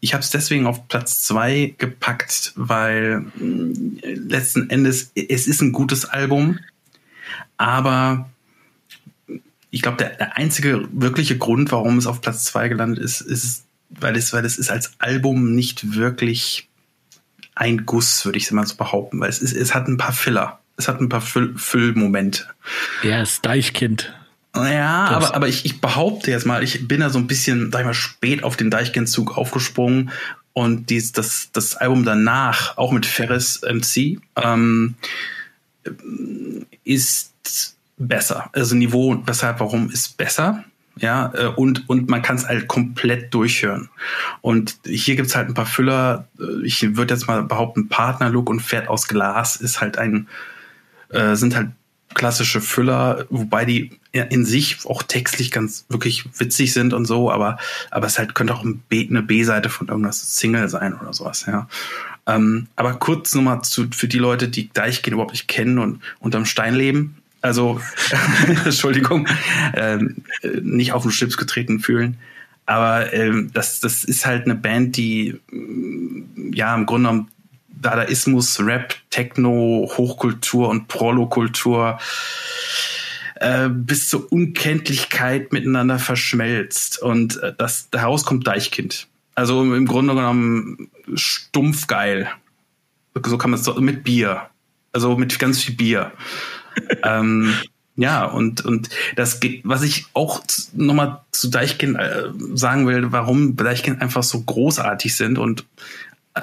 ich habe es deswegen auf Platz zwei gepackt, weil mh, letzten Endes es ist ein gutes Album, aber ich glaube, der, der einzige wirkliche Grund, warum es auf Platz zwei gelandet ist, ist, weil es, weil es ist als Album nicht wirklich ein Guss, würde ich mal so behaupten, weil es, ist, es hat ein paar Filler. Es hat ein paar Füll Füllmomente. Ja, ist Deichkind. Ja, aber, aber ich, ich behaupte jetzt mal, ich bin da so ein bisschen, sag ich mal, spät auf den Deichkind-Zug aufgesprungen und dies, das, das Album danach, auch mit Ferris MC, ähm, ist besser. Also Niveau, weshalb, warum ist besser? ja, äh, und, und man kann es halt komplett durchhören. Und hier gibt's halt ein paar Füller, ich würde jetzt mal behaupten, Partnerlook und Pferd aus Glas ist halt ein, äh, sind halt klassische Füller, wobei die in sich auch textlich ganz wirklich witzig sind und so, aber, aber es halt könnte auch eine B-Seite von irgendwas Single sein oder sowas, ja. Ähm, aber kurz nochmal zu, für die Leute, die Deichkind überhaupt nicht kennen und unterm Stein leben. Also, Entschuldigung, ähm, nicht auf den Schlips getreten fühlen. Aber ähm, das, das ist halt eine Band, die ja im Grunde genommen Dadaismus, Rap, Techno, Hochkultur und Prolokultur äh, bis zur Unkenntlichkeit miteinander verschmelzt. Und äh, das daraus kommt Deichkind. Also im Grunde genommen stumpf geil. So kann man es so mit Bier. Also mit ganz viel Bier. ähm, ja, und, und das, was ich auch nochmal zu Deichkind äh, sagen will, warum Deichkind einfach so großartig sind und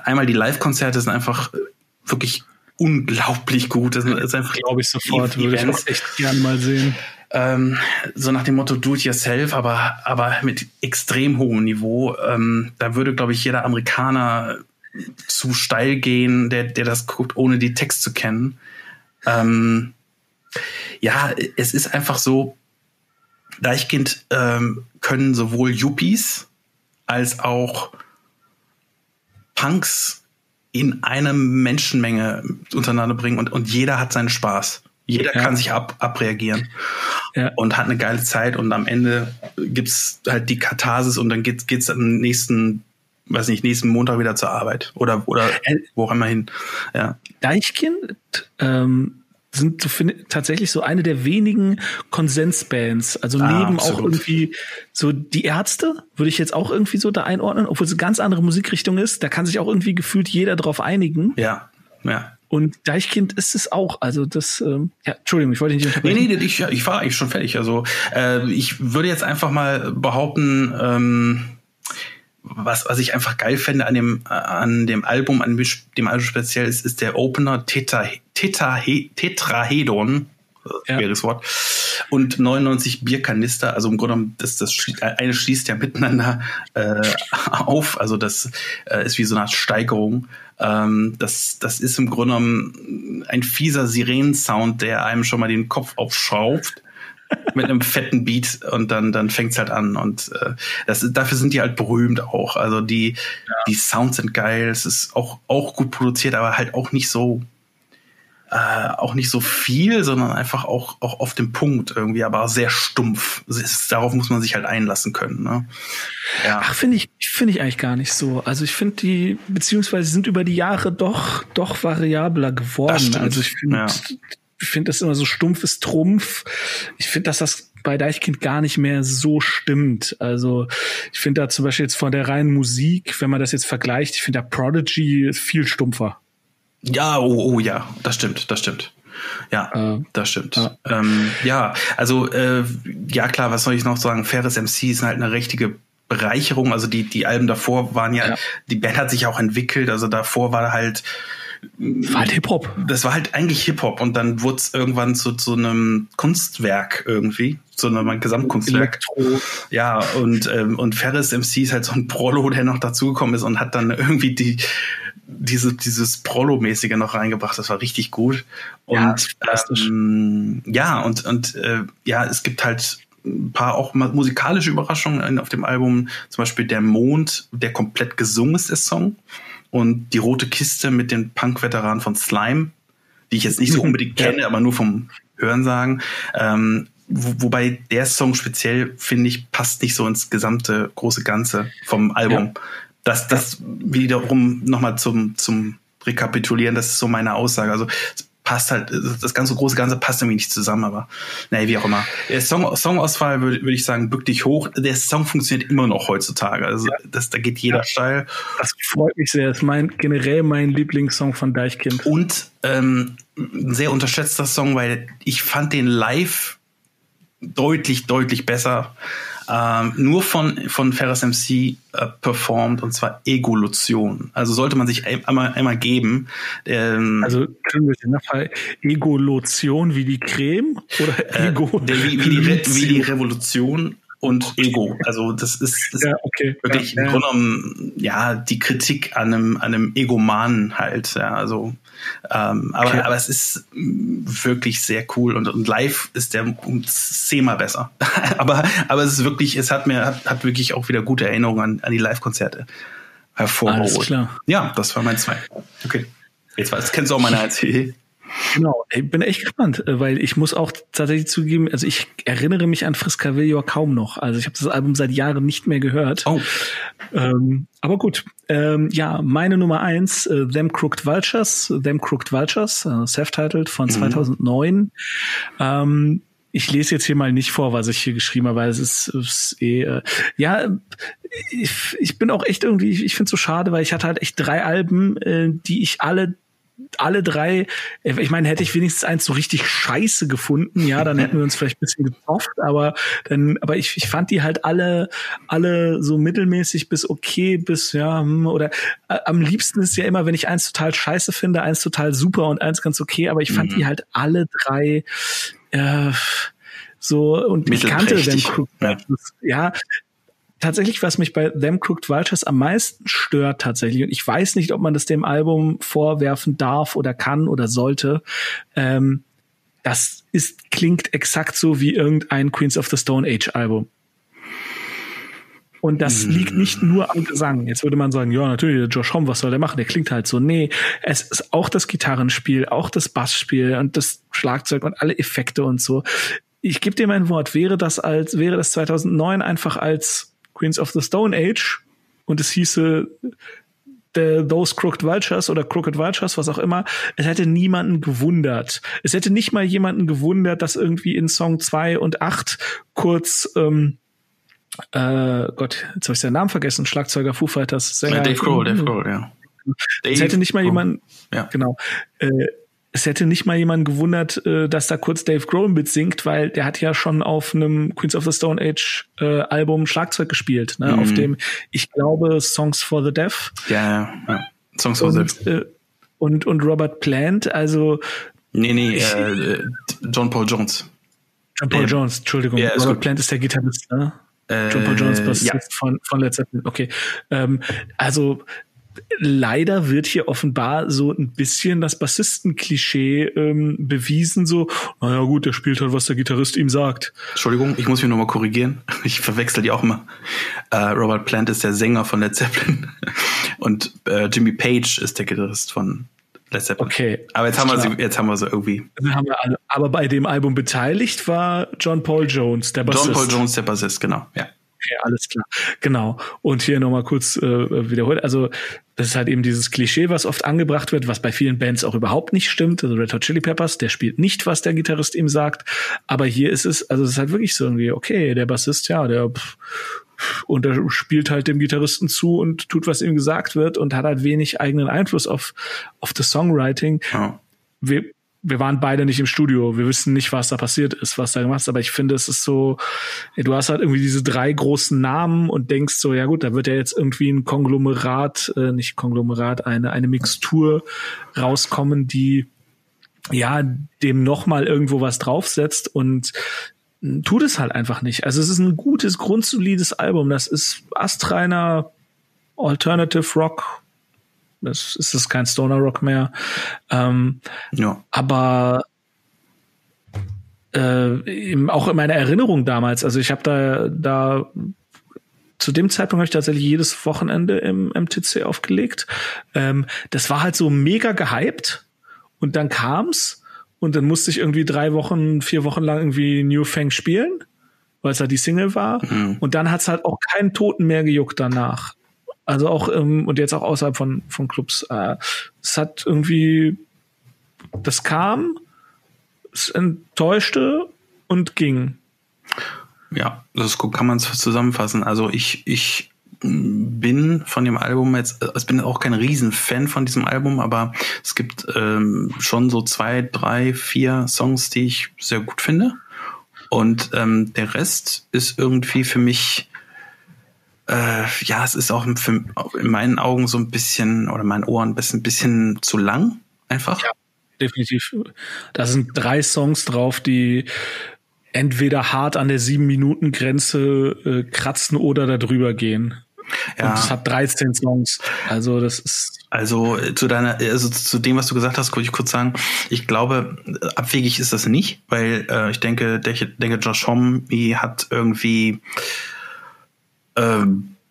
einmal die Live-Konzerte sind einfach äh, wirklich unglaublich gut. Das ist einfach, glaube ich, sofort. Würde ich auch echt gern mal sehen. Ähm, so nach dem Motto Do it yourself, aber, aber mit extrem hohem Niveau. Ähm, da würde, glaube ich, jeder Amerikaner zu steil gehen, der, der das guckt, ohne die Text zu kennen. Ähm, ja, es ist einfach so, Deichkind ähm, können sowohl Yuppies als auch Punks in eine Menschenmenge untereinander bringen und, und jeder hat seinen Spaß. Jeder ja. kann sich ab, abreagieren ja. und hat eine geile Zeit und am Ende gibt's halt die Katharsis und dann geht's, geht's am nächsten, weiß nicht, nächsten Montag wieder zur Arbeit oder, oder äh, wo auch immer hin. Ja. Deichkind, ähm, sind so finde tatsächlich so eine der wenigen Konsensbands. Also ah, neben absolut. auch irgendwie so die Ärzte würde ich jetzt auch irgendwie so da einordnen, obwohl es eine ganz andere Musikrichtung ist. Da kann sich auch irgendwie gefühlt jeder drauf einigen. Ja, ja. Und Deichkind ist es auch. Also das, ähm, ja, Entschuldigung, ich wollte nicht unterbrechen. Nee, nee, ich, ich war eigentlich schon fertig. Also äh, ich würde jetzt einfach mal behaupten, ähm, was, was ich einfach geil fände an dem, an dem Album, an dem Album speziell ist, ist der Opener Teta, Tetrahedon. Ja. Schweres Wort. Und 99 Bierkanister, also im Grunde genommen, das, das eine schließt ja miteinander äh, auf, also das äh, ist wie so eine Art Steigerung. Ähm, das, das ist im Grunde genommen ein fieser Sirenensound, der einem schon mal den Kopf aufschraubt mit einem fetten Beat und dann dann fängt's halt an und äh, das dafür sind die halt berühmt auch. Also die ja. die Sounds sind geil, es ist auch auch gut produziert, aber halt auch nicht so äh, auch nicht so viel, sondern einfach auch auch auf dem Punkt irgendwie, aber sehr stumpf. Ist, darauf muss man sich halt einlassen können. Ne? Ja. Ach, finde ich finde ich eigentlich gar nicht so. Also ich finde die beziehungsweise sind über die Jahre doch doch variabler geworden. Also ich finde ja ich finde das immer so stumpfes Trumpf. Ich finde, dass das bei Deichkind gar nicht mehr so stimmt. Also ich finde da zum Beispiel jetzt von der reinen Musik, wenn man das jetzt vergleicht, ich finde da Prodigy viel stumpfer. Ja, oh, oh ja, das stimmt, das stimmt. Ja, äh, das stimmt. Ja, ähm, ja also äh, ja klar, was soll ich noch sagen? Faires MC ist halt eine richtige Bereicherung. Also die die Alben davor waren ja, ja. die Band hat sich auch entwickelt. Also davor war halt war halt Hip-Hop. Das war halt eigentlich Hip-Hop und dann wurde es irgendwann zu, zu einem Kunstwerk irgendwie, zu einem Gesamtkunstwerk. Elektro. Ja, und, ähm, und Ferris MC ist halt so ein Prolo, der noch dazugekommen ist und hat dann irgendwie die, diese, dieses Prolo-mäßige noch reingebracht. Das war richtig gut. Und ja, ähm, ja und, und äh, ja, es gibt halt ein paar auch musikalische Überraschungen auf dem Album. Zum Beispiel der Mond, der komplett gesungen ist, der Song und die rote Kiste mit den Punk-Veteranen von Slime, die ich jetzt nicht so unbedingt kenne, ja. aber nur vom Hörensagen. Ähm, wo, wobei der Song speziell, finde ich, passt nicht so ins gesamte große Ganze vom Album. Ja. Das, das wiederum nochmal zum, zum Rekapitulieren, das ist so meine Aussage. Also passt halt, das ganze große Ganze passt irgendwie nicht zusammen, aber naja, wie auch immer. Der Song, Songauswahl würde würd ich sagen, bück dich hoch. Der Song funktioniert immer noch heutzutage. Also das, da geht jeder ja. steil. Das freut mich sehr. Das ist mein, generell mein Lieblingssong von Deichkind. Und ähm, ein sehr unterschätzter Song, weil ich fand den live deutlich, deutlich besser ähm, nur von, von Ferris MC äh, performt und zwar Egolution. Also sollte man sich einmal, einmal geben. Ähm, also können wir den Fall Egolution wie die Creme oder Ego? Äh, wie, wie, die Re wie die Revolution und Ego. Also das ist, ist Ja, okay. wirklich Ja, im ja. Grunde genommen ja die Kritik an einem, an einem Egomanen halt. Ja, also ähm, aber, Okay. aber es ist mm, wirklich sehr cool und, und live ist der um zehnmal besser. aber, aber es ist wirklich, es hat mir, hat, hat wirklich auch wieder gute Erinnerungen an, an die Live-Konzerte hervorgeholt. Alles klar. Ja, das war mein zwei. Okay. Jetzt, weiß- jetzt kennst du auch meine eins. Genau, ich bin echt gespannt, äh, weil ich muss auch tatsächlich zugeben, also ich erinnere mich an Friscavillo kaum noch. Also ich habe das Album seit Jahren nicht mehr gehört. Oh, Ähm, aber gut, ähm, ja, meine Nummer eins, äh, Them Crooked Vultures, Them Crooked Vultures, äh, self-titled von 2009. Ähm, ich lese jetzt hier mal nicht vor, was ich hier geschrieben habe, weil es ist, ist eh, äh, ja, ich, ich bin auch echt irgendwie, ich, ich finde es so schade, weil ich hatte halt echt drei Alben, äh, die ich alle alle drei, äh, ich meine, hätte ich wenigstens eins so richtig scheiße gefunden, ja, dann hätten wir uns vielleicht ein bisschen gezofft, aber dann, aber ich, ich fand die halt alle, alle so mittelmäßig bis okay, bis, ja, hm, oder äh, am liebsten ist ja immer, wenn ich eins total scheiße finde, eins total super und eins ganz okay, aber ich fand Mhm. die halt alle drei, äh, so, und ich kannte Mittelprächtig. Crooked Ja. Ja, tatsächlich, was mich bei Them Crooked Vultures am meisten stört tatsächlich, und ich weiß nicht, ob man das dem Album vorwerfen darf oder kann oder sollte, ähm, das ist, klingt exakt so wie irgendein Queens of the Stone Age Album. Und das liegt nicht nur am Gesang. Jetzt würde man sagen, ja, natürlich, der Josh Homme, was soll der machen? Der klingt halt so. Nee, es ist auch das Gitarrenspiel, auch das Bassspiel und das Schlagzeug und alle Effekte und so. Ich gebe dir mein Wort, wäre das als, wäre das 2009 einfach als Queens of the Stone Age und es hieße The, Those Crooked Vultures oder Crooked Vultures, was auch immer, es hätte niemanden gewundert. Es hätte nicht mal jemanden gewundert, dass irgendwie in Song 2 und 8 kurz, ähm, äh, Gott, jetzt habe ich seinen Namen vergessen, Schlagzeuger Foo Fighters, Sänger. Dave Grohl, Dave Grohl, ja. Es hätte nicht mal Grohl. jemand, Ja. genau, äh, es hätte nicht mal jemand gewundert, äh, dass da kurz Dave Grohl mitsingt, weil der hat ja schon auf einem Queens of the Stone Age äh, Album Schlagzeug gespielt, ne? Mhm. auf dem, ich glaube, Songs for the Deaf. Ja, ja, ja. Songs for the und, äh, und, und Robert Plant, also Nee, nee, äh, John Paul Jones. John Paul Ja. Jones, Entschuldigung, ist Robert gut. Plant ist der Gitarrist, ne? John Paul Äh, Jones Bassist ja. von, von Led Zeppelin. Okay. Ähm, also leider wird hier offenbar so ein bisschen das Bassisten-Klischee ähm, bewiesen, so, naja gut, der spielt halt, was der Gitarrist ihm sagt. Entschuldigung, ich muss mich nochmal korrigieren. Ich verwechsel die auch immer. Äh, Robert Plant ist der Sänger von Led Zeppelin und äh, Jimmy Page ist der Gitarrist von Led Zeppelin. Okay. Aber jetzt haben wir sie, jetzt haben wir sie irgendwie. Wir haben ja alle. Aber bei dem Album beteiligt war John Paul Jones, der Bassist. John Paul Jones, der Bassist, genau. Ja. Okay, alles klar. Genau. Und hier nochmal kurz äh, wiederholt. Also, das ist halt eben dieses Klischee, was oft angebracht wird, was bei vielen Bands auch überhaupt nicht stimmt. Also Red Hot Chili Peppers, der spielt nicht, was der Gitarrist ihm sagt. Aber hier ist es, also es ist halt wirklich so irgendwie, okay, der Bassist, ja, der pff, und er spielt halt dem Gitarristen zu und tut, was ihm gesagt wird und hat halt wenig eigenen Einfluss auf, auf das Songwriting ja. Wir, waren beide nicht im Studio. Wir wissen nicht, was da passiert ist, was da gemacht ist. Aber ich finde, es ist so, du hast halt irgendwie diese drei großen Namen und denkst so, ja gut, da wird ja jetzt irgendwie ein Konglomerat, äh, nicht Konglomerat, eine, eine Mixtur rauskommen, die ja dem nochmal irgendwo was draufsetzt und mh, tut es halt einfach nicht. Also es ist ein gutes, grundsolides Album. Das ist astreiner Alternative Rock. Das ist es kein Stoner Rock mehr. Ähm, ja. aber äh, auch in meiner Erinnerung damals, also ich habe da, da zu dem Zeitpunkt habe ich tatsächlich jedes Wochenende im MTC aufgelegt. Ähm, das war halt so mega gehypt und dann kam's und dann musste ich irgendwie drei Wochen, vier Wochen lang irgendwie New Fang spielen, weil es halt die Single war. Mhm. Und dann hat's halt auch keinen Toten mehr gejuckt danach. Also auch, ähm, und jetzt auch außerhalb von, von Clubs. Äh, es hat irgendwie, das kam, es enttäuschte und ging. Ja, das kann man zusammenfassen. Also ich, ich bin von dem Album jetzt, also ich bin auch kein Riesenfan von diesem Album, aber es gibt ähm, schon so zwei, drei, vier Songs, die ich sehr gut finde. Und ähm, der Rest ist irgendwie für mich, äh, ja, es ist auch für, in meinen Augen so ein bisschen, oder in meinen Ohren ein bisschen, ein bisschen zu lang, einfach. Ja. Definitiv. Da sind drei Songs drauf, die entweder hart an der sieben Minuten Grenze äh, kratzen oder darüber gehen. Ja. Und es hat 13 Songs. Also das ist. Also äh, zu deiner, also zu dem, was du gesagt hast, wollte ich kurz sagen, ich glaube, abwegig ist das nicht, weil äh, ich denke, ich denke, Josh Homme hat irgendwie äh,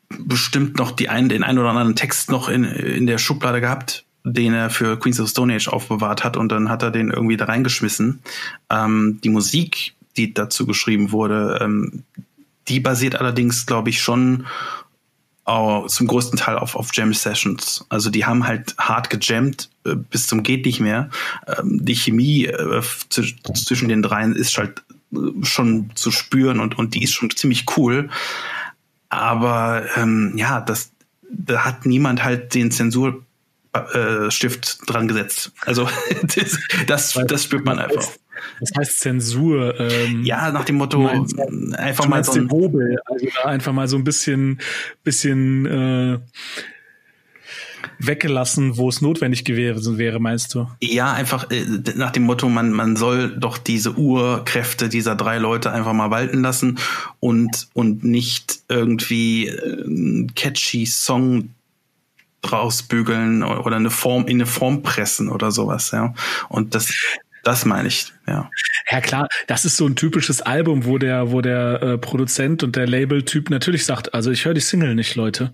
bestimmt noch die ein, den einen oder anderen Text noch in, in der Schublade gehabt, den er für Queens of Stone Age aufbewahrt hat und dann hat er den irgendwie da reingeschmissen. Ähm, die Musik, die dazu geschrieben wurde, ähm, die basiert allerdings, glaube ich, schon uh, zum größten Teil auf, auf Jam Sessions. Also die haben halt hart gejammt äh, bis zum geht nicht mehr. Ähm, die Chemie äh, zwischen den dreien ist halt äh, schon zu spüren und, und die ist schon ziemlich cool. Aber ähm, ja, das da hat niemand halt den Zensur äh, Stift dran gesetzt. Also das, das, das spürt man einfach. Das heißt Zensur. Ähm, ja, nach dem Motto meinst, einfach mal so ein Hobel, also da einfach mal so ein bisschen, bisschen äh, weggelassen, wo es notwendig gewesen wäre, meinst du? Ja, einfach äh, nach dem Motto, man, man soll doch diese Urkräfte dieser drei Leute einfach mal walten lassen und, und nicht irgendwie äh, catchy Song rausbügeln oder eine Form in eine Form pressen oder sowas, ja. Und das das meine ich, ja. Ja klar, das ist so ein typisches Album, wo der, wo der äh, Produzent und der Label-Typ natürlich sagt, also ich höre die Single nicht, Leute.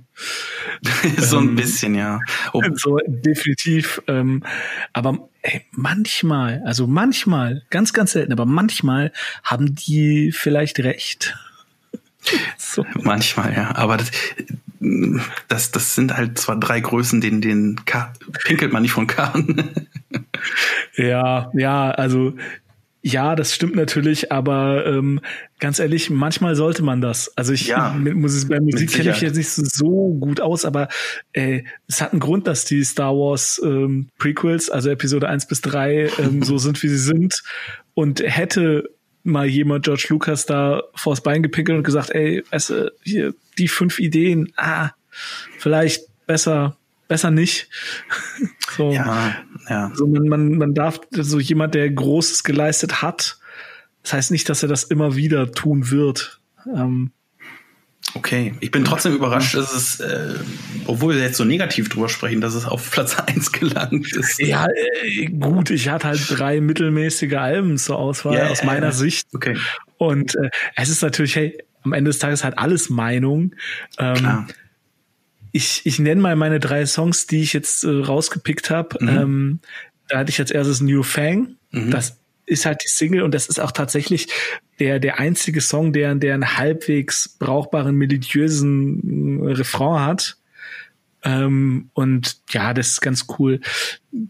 so ein ähm, bisschen, ja. Oh. So definitiv. Ähm, aber ey, manchmal, also manchmal, ganz, ganz selten, aber manchmal haben die vielleicht recht. so. Manchmal, ja. Aber das, das, das sind halt zwar drei Größen, denen den K pinkelt man nicht von Kahn. ja, ja, also ja, das stimmt natürlich, aber ähm, ganz ehrlich, manchmal sollte man das. Also ich ja, muss es bei Musik kenne ich jetzt nicht so, so gut aus, aber äh, es hat einen Grund, dass die Star Wars ähm, Prequels, also Episode 1 bis 3, ähm, so sind, wie sie sind. Und hätte mal jemand George Lucas da vors Bein gepinkelt und gesagt, ey, weißt du, hier, die fünf Ideen, ah, vielleicht besser, besser nicht. so, ja, ja. So man, man, man darf, so jemand, der Großes geleistet hat, das heißt nicht, dass er das immer wieder tun wird. Ähm, Okay, ich bin trotzdem überrascht, dass es, äh, obwohl wir jetzt so negativ drüber sprechen, dass es auf Platz 1 gelangt ist. Ja, äh, gut, ich hatte halt drei mittelmäßige Alben zur Auswahl yeah, aus meiner Sicht. Okay. Und äh, es ist natürlich, hey, am Ende des Tages halt alles Meinung. Ähm, Klar. Ich, ich nenne mal meine drei Songs, die ich jetzt äh, rausgepickt habe. Mhm. Ähm, da hatte ich als erstes New Fang. Mhm. Das ist halt die Single und das ist auch tatsächlich der, der einzige Song, der, der einen halbwegs brauchbaren, melodiösen äh, Refrain hat. Ähm, und ja, das ist ganz cool.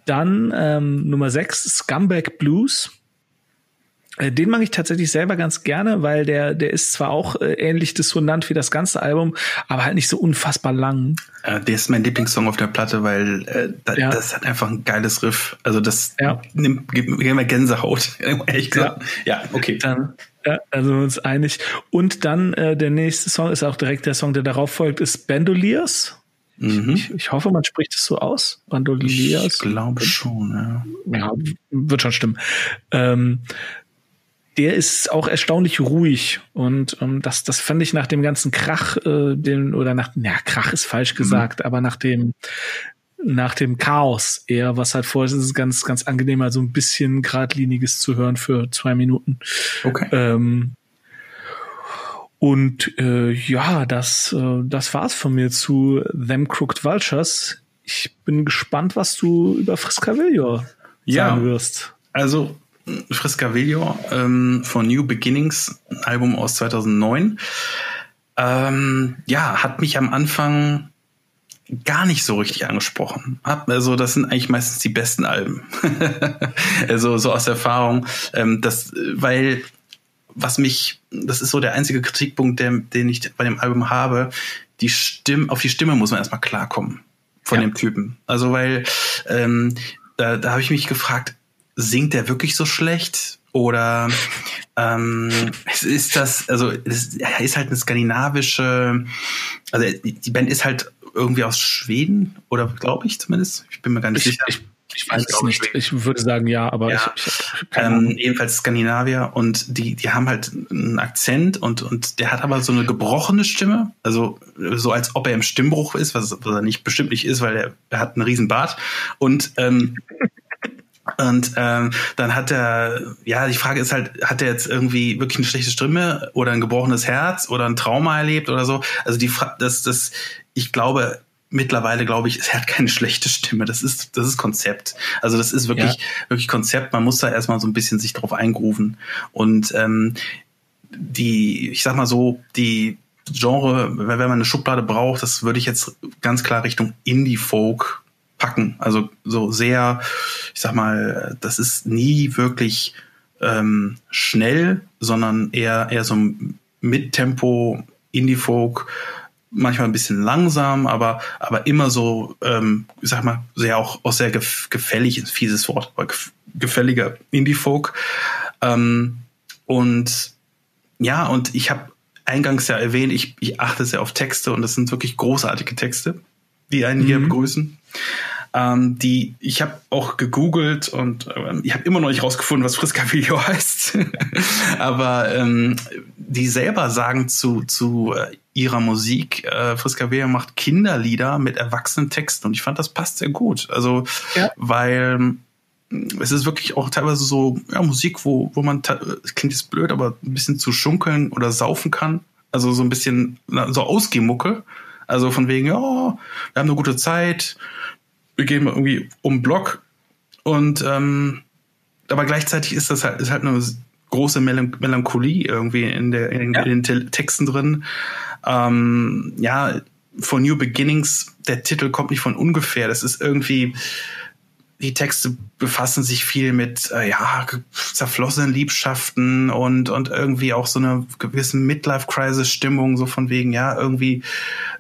Dann ähm, Nummer 6, Scumbag Blues. Äh, den mag ich tatsächlich selber ganz gerne, weil der, der ist zwar auch äh, ähnlich dissonant wie das ganze Album, aber halt nicht so unfassbar lang. Äh, der ist mein Lieblingssong auf der Platte, weil äh, da, ja. das hat einfach ein geiles Riff. Also das ja. nimmt, gibt, gibt mir Gänsehaut. Ehrlich gesagt. Ja. ja, okay. Dann, ja, also wir uns einig. Und dann äh, der nächste Song ist auch direkt der Song, der darauf folgt, ist Bandoliers. Mhm. Ich, ich, hoffe, man spricht es so aus. Bandoliers. Ich glaube schon, ja. Ja, wird schon stimmen. Ähm, der ist auch erstaunlich ruhig und ähm, das, das fand ich nach dem ganzen Krach, äh, den, oder nach, ja, Krach ist falsch mhm. gesagt, mhm. aber nach dem, nach dem Chaos eher, was halt vorher ist, ist ganz, ganz angenehm, also ein bisschen geradliniges zu hören für zwei Minuten. Okay. Ähm, und äh, ja, das, äh, das war's von mir zu Them Crooked Vultures. Ich bin gespannt, was du über Friscavillo ja, sagen wirst. Also Friscavillo ähm, von New Beginnings, ein Album aus 2009. Ähm, ja, hat mich am Anfang gar nicht so richtig angesprochen. Also das sind eigentlich meistens die besten Alben. also so aus Erfahrung, ähm, das, weil was mich, das ist so der einzige Kritikpunkt, der, den ich bei dem Album habe. Die Stimme, auf die Stimme muss man erstmal klarkommen von ja. dem Typen. Also weil ähm, da, da habe ich mich gefragt, singt der wirklich so schlecht? Oder ähm, ist das, also es ist halt eine skandinavische, also die Band ist halt irgendwie aus Schweden, oder glaube ich zumindest. Ich bin mir gar nicht ich, sicher. Ich, Ich weiß es nicht. Ich würde sagen ja, aber ja. ich, ich ähm, jedenfalls Skandinavier und die, die haben halt einen Akzent und, und der hat aber so eine gebrochene Stimme, also so als ob er im Stimmbruch ist, was, was er nicht bestimmt nicht ist, weil er, er hat einen riesen Bart und ähm, Und ähm, dann hat er, ja, die Frage ist halt, hat er jetzt irgendwie wirklich eine schlechte Stimme oder ein gebrochenes Herz oder ein Trauma erlebt oder so? Also die Frage, das, das, ich glaube, mittlerweile glaube ich, er hat keine schlechte Stimme. Das ist, das ist Konzept. Also das ist wirklich, ja. wirklich Konzept. Man muss da erstmal so ein bisschen sich drauf eingrufen. Und ähm, die, ich sag mal so, die Genre, wenn man eine Schublade braucht, das würde ich jetzt ganz klar Richtung Indie-Folk packen. Also so sehr, ich sag mal, das ist nie wirklich ähm, schnell, sondern eher eher so ein Mittempo Indie-Folk, manchmal ein bisschen langsam, aber aber immer so, ähm, ich sag mal, sehr auch auch sehr gef gefällig, ein fieses Wort, aber gefälliger Indie-Folk. Ähm, und ja, und ich habe eingangs ja erwähnt, ich, ich achte sehr auf Texte und das sind wirklich großartige Texte, die einen mhm. hier begrüßen. Ähm, die, ich habe auch gegoogelt und ähm, ich habe immer noch nicht rausgefunden, was Friska Video heißt. Aber ähm, die selber sagen zu, zu äh, ihrer Musik, äh, Friska Video macht Kinderlieder mit erwachsenen Texten und ich fand, das passt sehr gut. Also, ja. weil es ist wirklich auch teilweise so ja, Musik, wo, wo man, es klingt jetzt blöd, aber ein bisschen zu schunkeln oder saufen kann. Also so ein bisschen so Ausgemucke. Also von wegen, ja, wir haben eine gute Zeit, wir gehen irgendwie um Block und ähm, aber gleichzeitig ist das halt, ist halt eine große Melancholie irgendwie in, der, in, ja. in den Texten drin. Ähm, ja, For New Beginnings, der Titel kommt nicht von ungefähr. Das ist irgendwie, die Texte befassen sich viel mit äh, ja zerflossenen Liebschaften und und irgendwie auch so eine gewissen Midlife Crisis Stimmung so von wegen ja irgendwie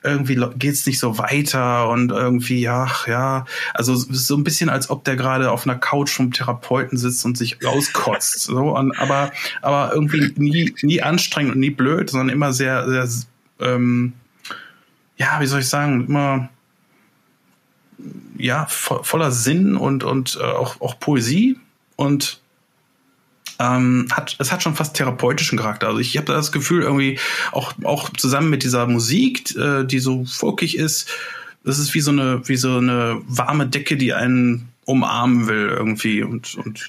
irgendwie geht's nicht so weiter und irgendwie ach ja. Also so ein bisschen als ob der gerade auf einer Couch vom Therapeuten sitzt und sich auskotzt so. Und, aber aber irgendwie nie nie anstrengend und nie blöd sondern immer sehr sehr ähm, ja wie soll ich sagen immer ja, vo voller Sinn und, und äh, auch, auch Poesie und ähm, hat, es hat schon fast therapeutischen Charakter. Also ich habe das Gefühl, irgendwie auch, auch zusammen mit dieser Musik, äh, die so folkig ist, das ist wie so eine, wie so eine warme Decke, die einen umarmen will irgendwie und, und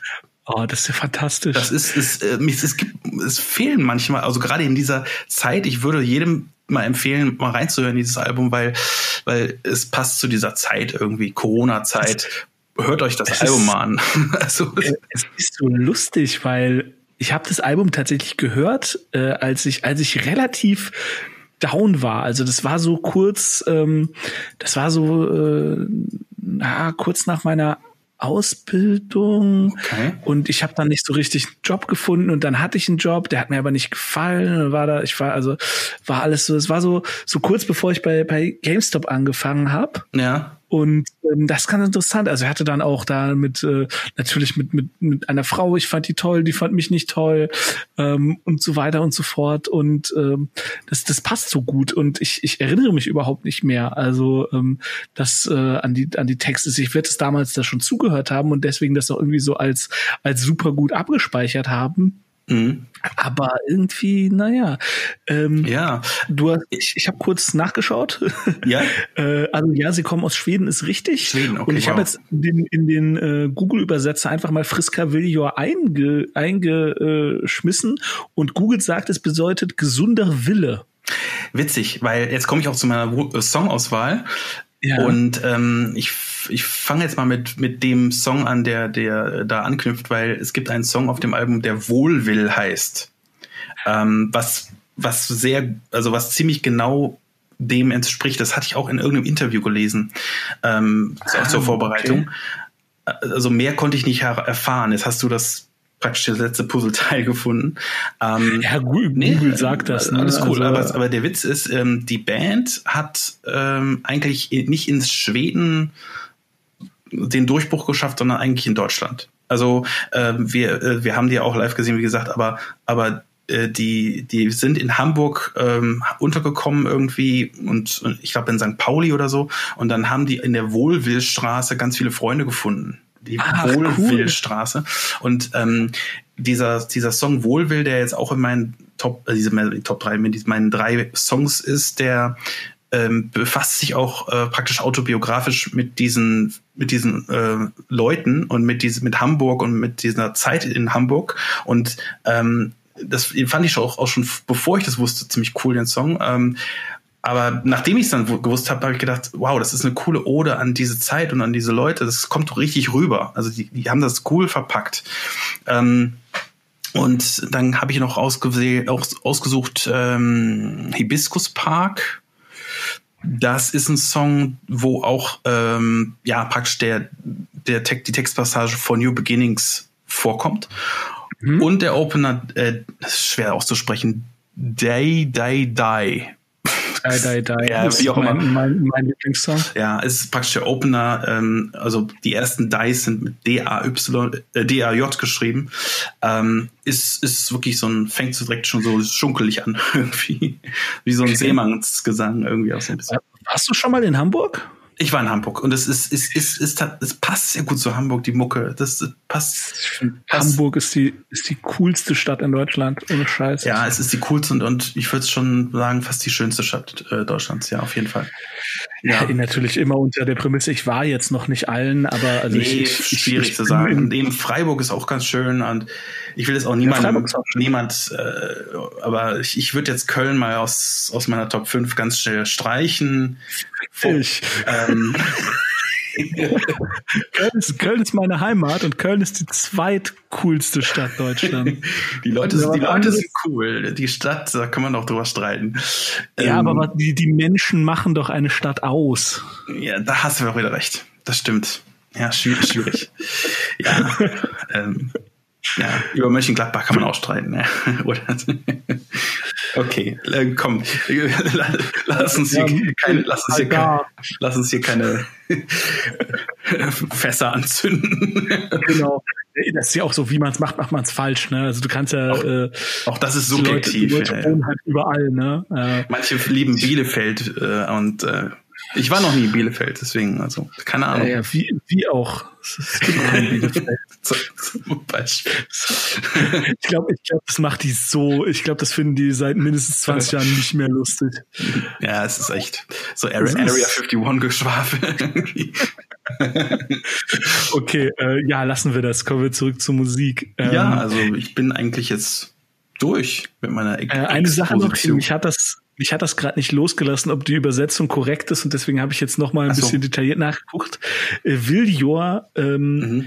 Oh, das ist ja fantastisch. Das ist, ist äh, es gibt, es fehlen manchmal, also gerade in dieser Zeit, ich würde jedem mal empfehlen, mal reinzuhören, dieses Album, weil, weil es passt zu dieser Zeit irgendwie, Corona-Zeit. Hört euch das es Album ist, mal an. also, es ist so lustig, weil ich habe das Album tatsächlich gehört, äh, als ich, als ich relativ down war. Also das war so kurz, ähm, das war so äh, na, kurz nach meiner Ausbildung okay. und ich habe dann nicht so richtig einen Job gefunden und dann hatte ich einen Job, der hat mir aber nicht gefallen, war da, ich war also war alles so, es war so so kurz bevor ich bei bei GameStop angefangen habe. Ja. Und ähm, das ist ganz interessant. Also er hatte dann auch da mit äh, natürlich mit, mit, mit einer Frau, ich fand die toll, die fand mich nicht toll ähm, und so weiter und so fort. Und ähm, das, das passt so gut. Und ich, ich erinnere mich überhaupt nicht mehr. Also ähm, das äh, an die an die Texte. Ich werde es damals da schon zugehört haben und deswegen das auch irgendwie so als als super gut abgespeichert haben. Mhm. Aber irgendwie, naja. Ähm, ja. Du hast, ich, ich habe kurz nachgeschaut. Ja. äh, also ja, sie kommen aus Schweden, ist richtig. Schweden, okay. Und ich wow. habe jetzt in den, in den äh, Google-Übersetzer einfach mal Friska Viljor einge, eingeschmissen und Google sagt, es bedeutet gesunder Wille. Witzig, weil jetzt komme ich auch zu meiner Songauswahl. Ja. Und ähm, ich, ich fange jetzt mal mit, mit dem Song an, der, der da anknüpft, weil es gibt einen Song auf dem Album, der Wohlwill heißt. Ähm, was, was sehr, also was ziemlich genau dem entspricht. Das hatte ich auch in irgendeinem Interview gelesen, ähm, ah, zur Vorbereitung. Okay. Also mehr konnte ich nicht erfahren. Jetzt hast du das praktisch das letzte Puzzleteil gefunden. Ähm, ja, Google, nee, Google sagt das. Ne? Alles cool. Also, aber, aber, der Witz ist, ähm, die Band hat ähm, eigentlich nicht ins Schweden den Durchbruch geschafft, sondern eigentlich in Deutschland. Also ähm, wir, äh, wir haben die ja auch live gesehen, wie gesagt, aber, aber äh, die, die sind in Hamburg ähm, untergekommen irgendwie und, und ich glaube in St. Pauli oder so. Und dann haben die in der Wohlwillstraße ganz viele Freunde gefunden die Ach, Wohlwillstraße. Und ähm, dieser, dieser Song Wohlwill, der jetzt auch in meinen Top, äh, diese Top 3, mit meinen drei Songs ist, der ähm, befasst sich auch äh, praktisch autobiografisch mit diesen mit diesen äh, Leuten und mit diesem mit Hamburg und mit dieser Zeit in Hamburg. Und ähm, das fand ich auch, auch schon bevor ich das wusste ziemlich cool den Song. Ähm, aber nachdem ich es dann gewusst habe, habe ich gedacht, wow, das ist eine coole Ode an diese Zeit und an diese Leute. Das kommt doch richtig rüber. Also die, die haben das cool verpackt. Ähm, und dann habe ich noch aus, ausgesucht ähm, Hibiscus Park das ist ein Song, wo auch ähm, ja praktisch der, der Text, die Textpassage von New Beginnings vorkommt. Mhm. Und der Opener, äh, das ist schwer auszusprechen, Day, Day, Die Die, Die, Die. Ja, wie auch immer. Mein, mein, mein Lieblingssong. Ja, es ist praktisch der Opener. Ähm, also die ersten Dice sind mit D-A-Y, äh, D-A-J geschrieben. Ähm, ist, ist wirklich so ein, fängt so direkt schon so schunkelig an, irgendwie. Wie so ein Seemannsgesang irgendwie auch so ein bisschen. Warst du schon mal in Hamburg? Ich war in Hamburg und es ist, ist, ist, ist, es passt sehr gut zu Hamburg, die Mucke. Das passt. Hamburg ist die, ist die coolste Stadt in Deutschland, ohne Scheiß. Ja, es ist die coolste und, und ich würde schon sagen, fast die schönste Stadt äh, Deutschlands, ja, auf jeden Fall. Ja. natürlich immer unter der Prämisse, ich war jetzt noch nicht allen, aber also nee, ich, ich, schwierig ich, zu sagen. Und eben Freiburg ist auch ganz schön und ich will jetzt auch niemand, ja, niemand äh, aber ich, ich würde jetzt Köln mal aus, aus meiner Top 5 ganz schnell streichen. Ich. Ähm, Köln, ist, Köln ist meine Heimat und Köln ist die zweitcoolste Stadt Deutschlands. Die Leute, sind, die Leute sind cool. Die Stadt, da kann man auch drüber streiten. Ja, ähm, aber die, die Menschen machen doch eine Stadt aus. Ja, da hast du auch wieder recht. Das stimmt. Ja, schwierig. schwierig. ja, ähm, ja, über Mönchengladbach kann man auch streiten. Ja. okay, äh, komm, lass uns hier, keine, lass uns hier, keine, lass uns hier keine Fässer anzünden. Genau. Das ist ja auch so, wie man es macht, macht man es falsch. Ne? Also du kannst ja auch, äh, auch das ist subjektiv. Die Leute, die Leute wohnen halt überall. Ne? Äh, Manche lieben Bielefeld äh, und äh, ich war noch nie in Bielefeld, deswegen, also, keine Ahnung. Ja, ja wie, wie auch. Es gibt auch in Bielefeld. Zum Beispiel. Ich glaube, ich glaub, das macht die so, ich glaube, das finden die seit mindestens 20 Jahren nicht mehr lustig. Ja, es ist echt so Area, Area 51 Geschwafel. okay, äh, ja, lassen wir das. Kommen wir zurück zur Musik. Ähm, ja, also ich bin eigentlich jetzt durch mit meiner äh, Eine Sache noch, mich hat das mich hat das gerade nicht losgelassen, ob die Übersetzung korrekt ist und deswegen habe ich jetzt noch mal ein so. bisschen detailliert nachgeguckt. Äh, Viljor ähm, mhm.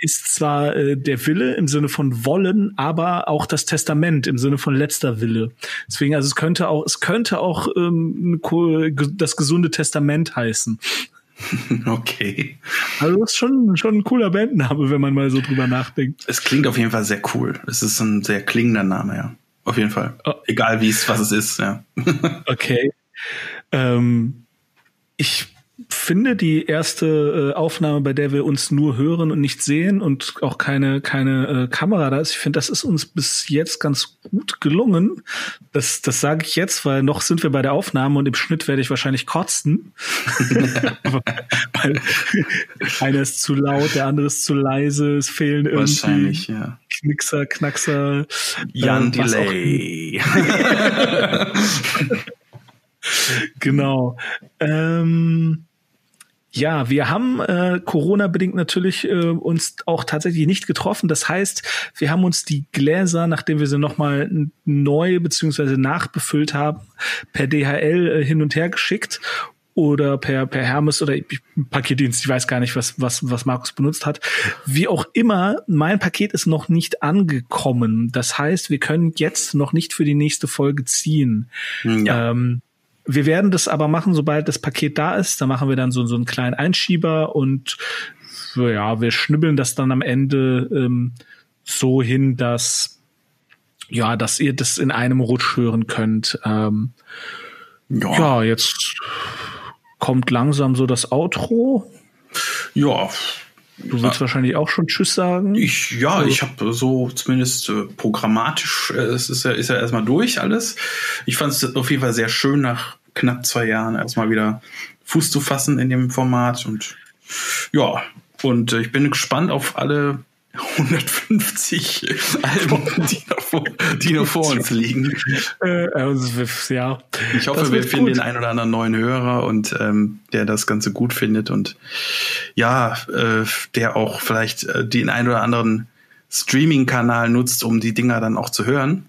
ist zwar äh, der Wille im Sinne von wollen, aber auch das Testament im Sinne von letzter Wille. Deswegen, also es könnte auch, es könnte auch ähm, das gesunde Testament heißen. Okay. Also das ist schon, schon ein cooler Bandname, wenn man mal so drüber nachdenkt. Es klingt auf jeden Fall sehr cool. Es ist ein sehr klingender Name, ja. Auf jeden Fall. Oh. Egal wie es, was es ist, ja. okay. Ähm, ich finde die erste äh, Aufnahme, bei der wir uns nur hören und nicht sehen und auch keine keine äh, Kamera da ist. Ich finde, das ist uns bis jetzt ganz gut gelungen. Das das sage ich jetzt, weil noch sind wir bei der Aufnahme und im Schnitt werde ich wahrscheinlich kotzen. weil einer ist zu laut, der andere ist zu leise, es fehlen irgendwie ja. Knickser, Knackser, Jan äh, Delay. genau. Ähm, ja, wir haben äh, Corona-bedingt natürlich äh, uns auch tatsächlich nicht getroffen. Das heißt, wir haben uns die Gläser, nachdem wir sie nochmal neu beziehungsweise nachbefüllt haben, per DHL äh, hin und her geschickt oder per, per Hermes oder Paketdienst. Ich weiß gar nicht, was, was, was Markus benutzt hat. Wie auch immer, mein Paket ist noch nicht angekommen. Das heißt, wir können jetzt noch nicht für die nächste Folge ziehen. Ja. Ähm, wir werden das aber machen, sobald das Paket da ist. Da machen wir dann so, so einen kleinen Einschieber und ja, wir schnibbeln das dann am Ende ähm, so hin, dass ja, dass ihr das in einem Rutsch hören könnt. Ähm, ja. ja, jetzt kommt langsam so das Outro. Ja, Du willst ja. wahrscheinlich auch schon Tschüss sagen? Ich, ja, also. ich habe so zumindest äh, programmatisch, äh, es ist ja, ist ja erstmal durch alles. Ich fand es auf jeden Fall sehr schön, nach knapp zwei Jahren erstmal wieder Fuß zu fassen in dem Format und ja, Und äh, ich bin gespannt auf alle 150 Alben, die noch vor, die noch vor uns liegen. Äh, also, ja. Ich hoffe, wir finden gut. den einen oder anderen neuen Hörer und ähm, der das Ganze gut findet und ja, äh, der auch vielleicht äh, den einen oder anderen Streaming-Kanal nutzt, um die Dinger dann auch zu hören.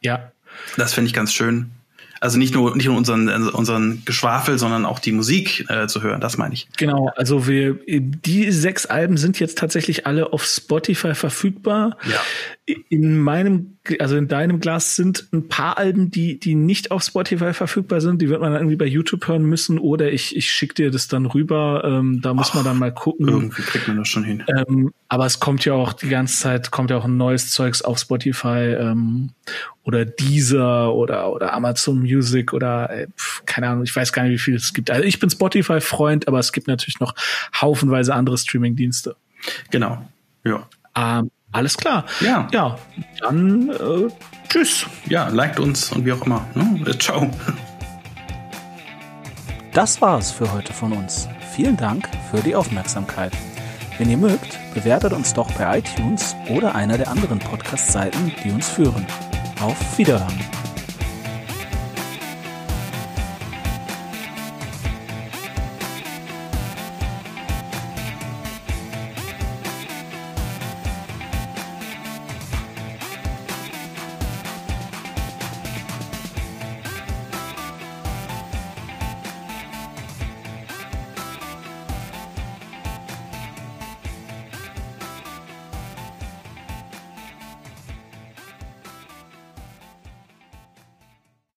Ja. Das finde ich ganz schön. Also nicht nur nicht nur unseren unseren Geschwafel, sondern auch die Musik äh, zu hören. Das meine ich. Genau. Also wir die sechs Alben sind jetzt tatsächlich alle auf Spotify verfügbar. Ja. In meinem also in deinem Glas sind ein paar Alben, die die nicht auf Spotify verfügbar sind. Die wird man dann irgendwie bei YouTube hören müssen oder ich ich schicke dir das dann rüber. Ähm, da muss Ach, man dann mal gucken. Irgendwie kriegt man das schon hin. Ähm, aber es kommt ja auch die ganze Zeit kommt ja auch ein neues Zeugs auf Spotify ähm, oder Deezer oder oder Amazon Music oder äh, keine Ahnung. Ich weiß gar nicht, wie viel es gibt. Also ich bin Spotify Freund, aber es gibt natürlich noch haufenweise andere Streaming Dienste. Genau. Ja. Ähm, alles klar. Ja. Ja, dann äh, tschüss. Ja, liked uns und wie auch immer. Ne? Äh, ciao. Das war's für heute von uns. Vielen Dank für die Aufmerksamkeit. Wenn ihr mögt, bewertet uns doch bei iTunes oder einer der anderen Podcast-Seiten, die uns führen. Auf Wiederhören.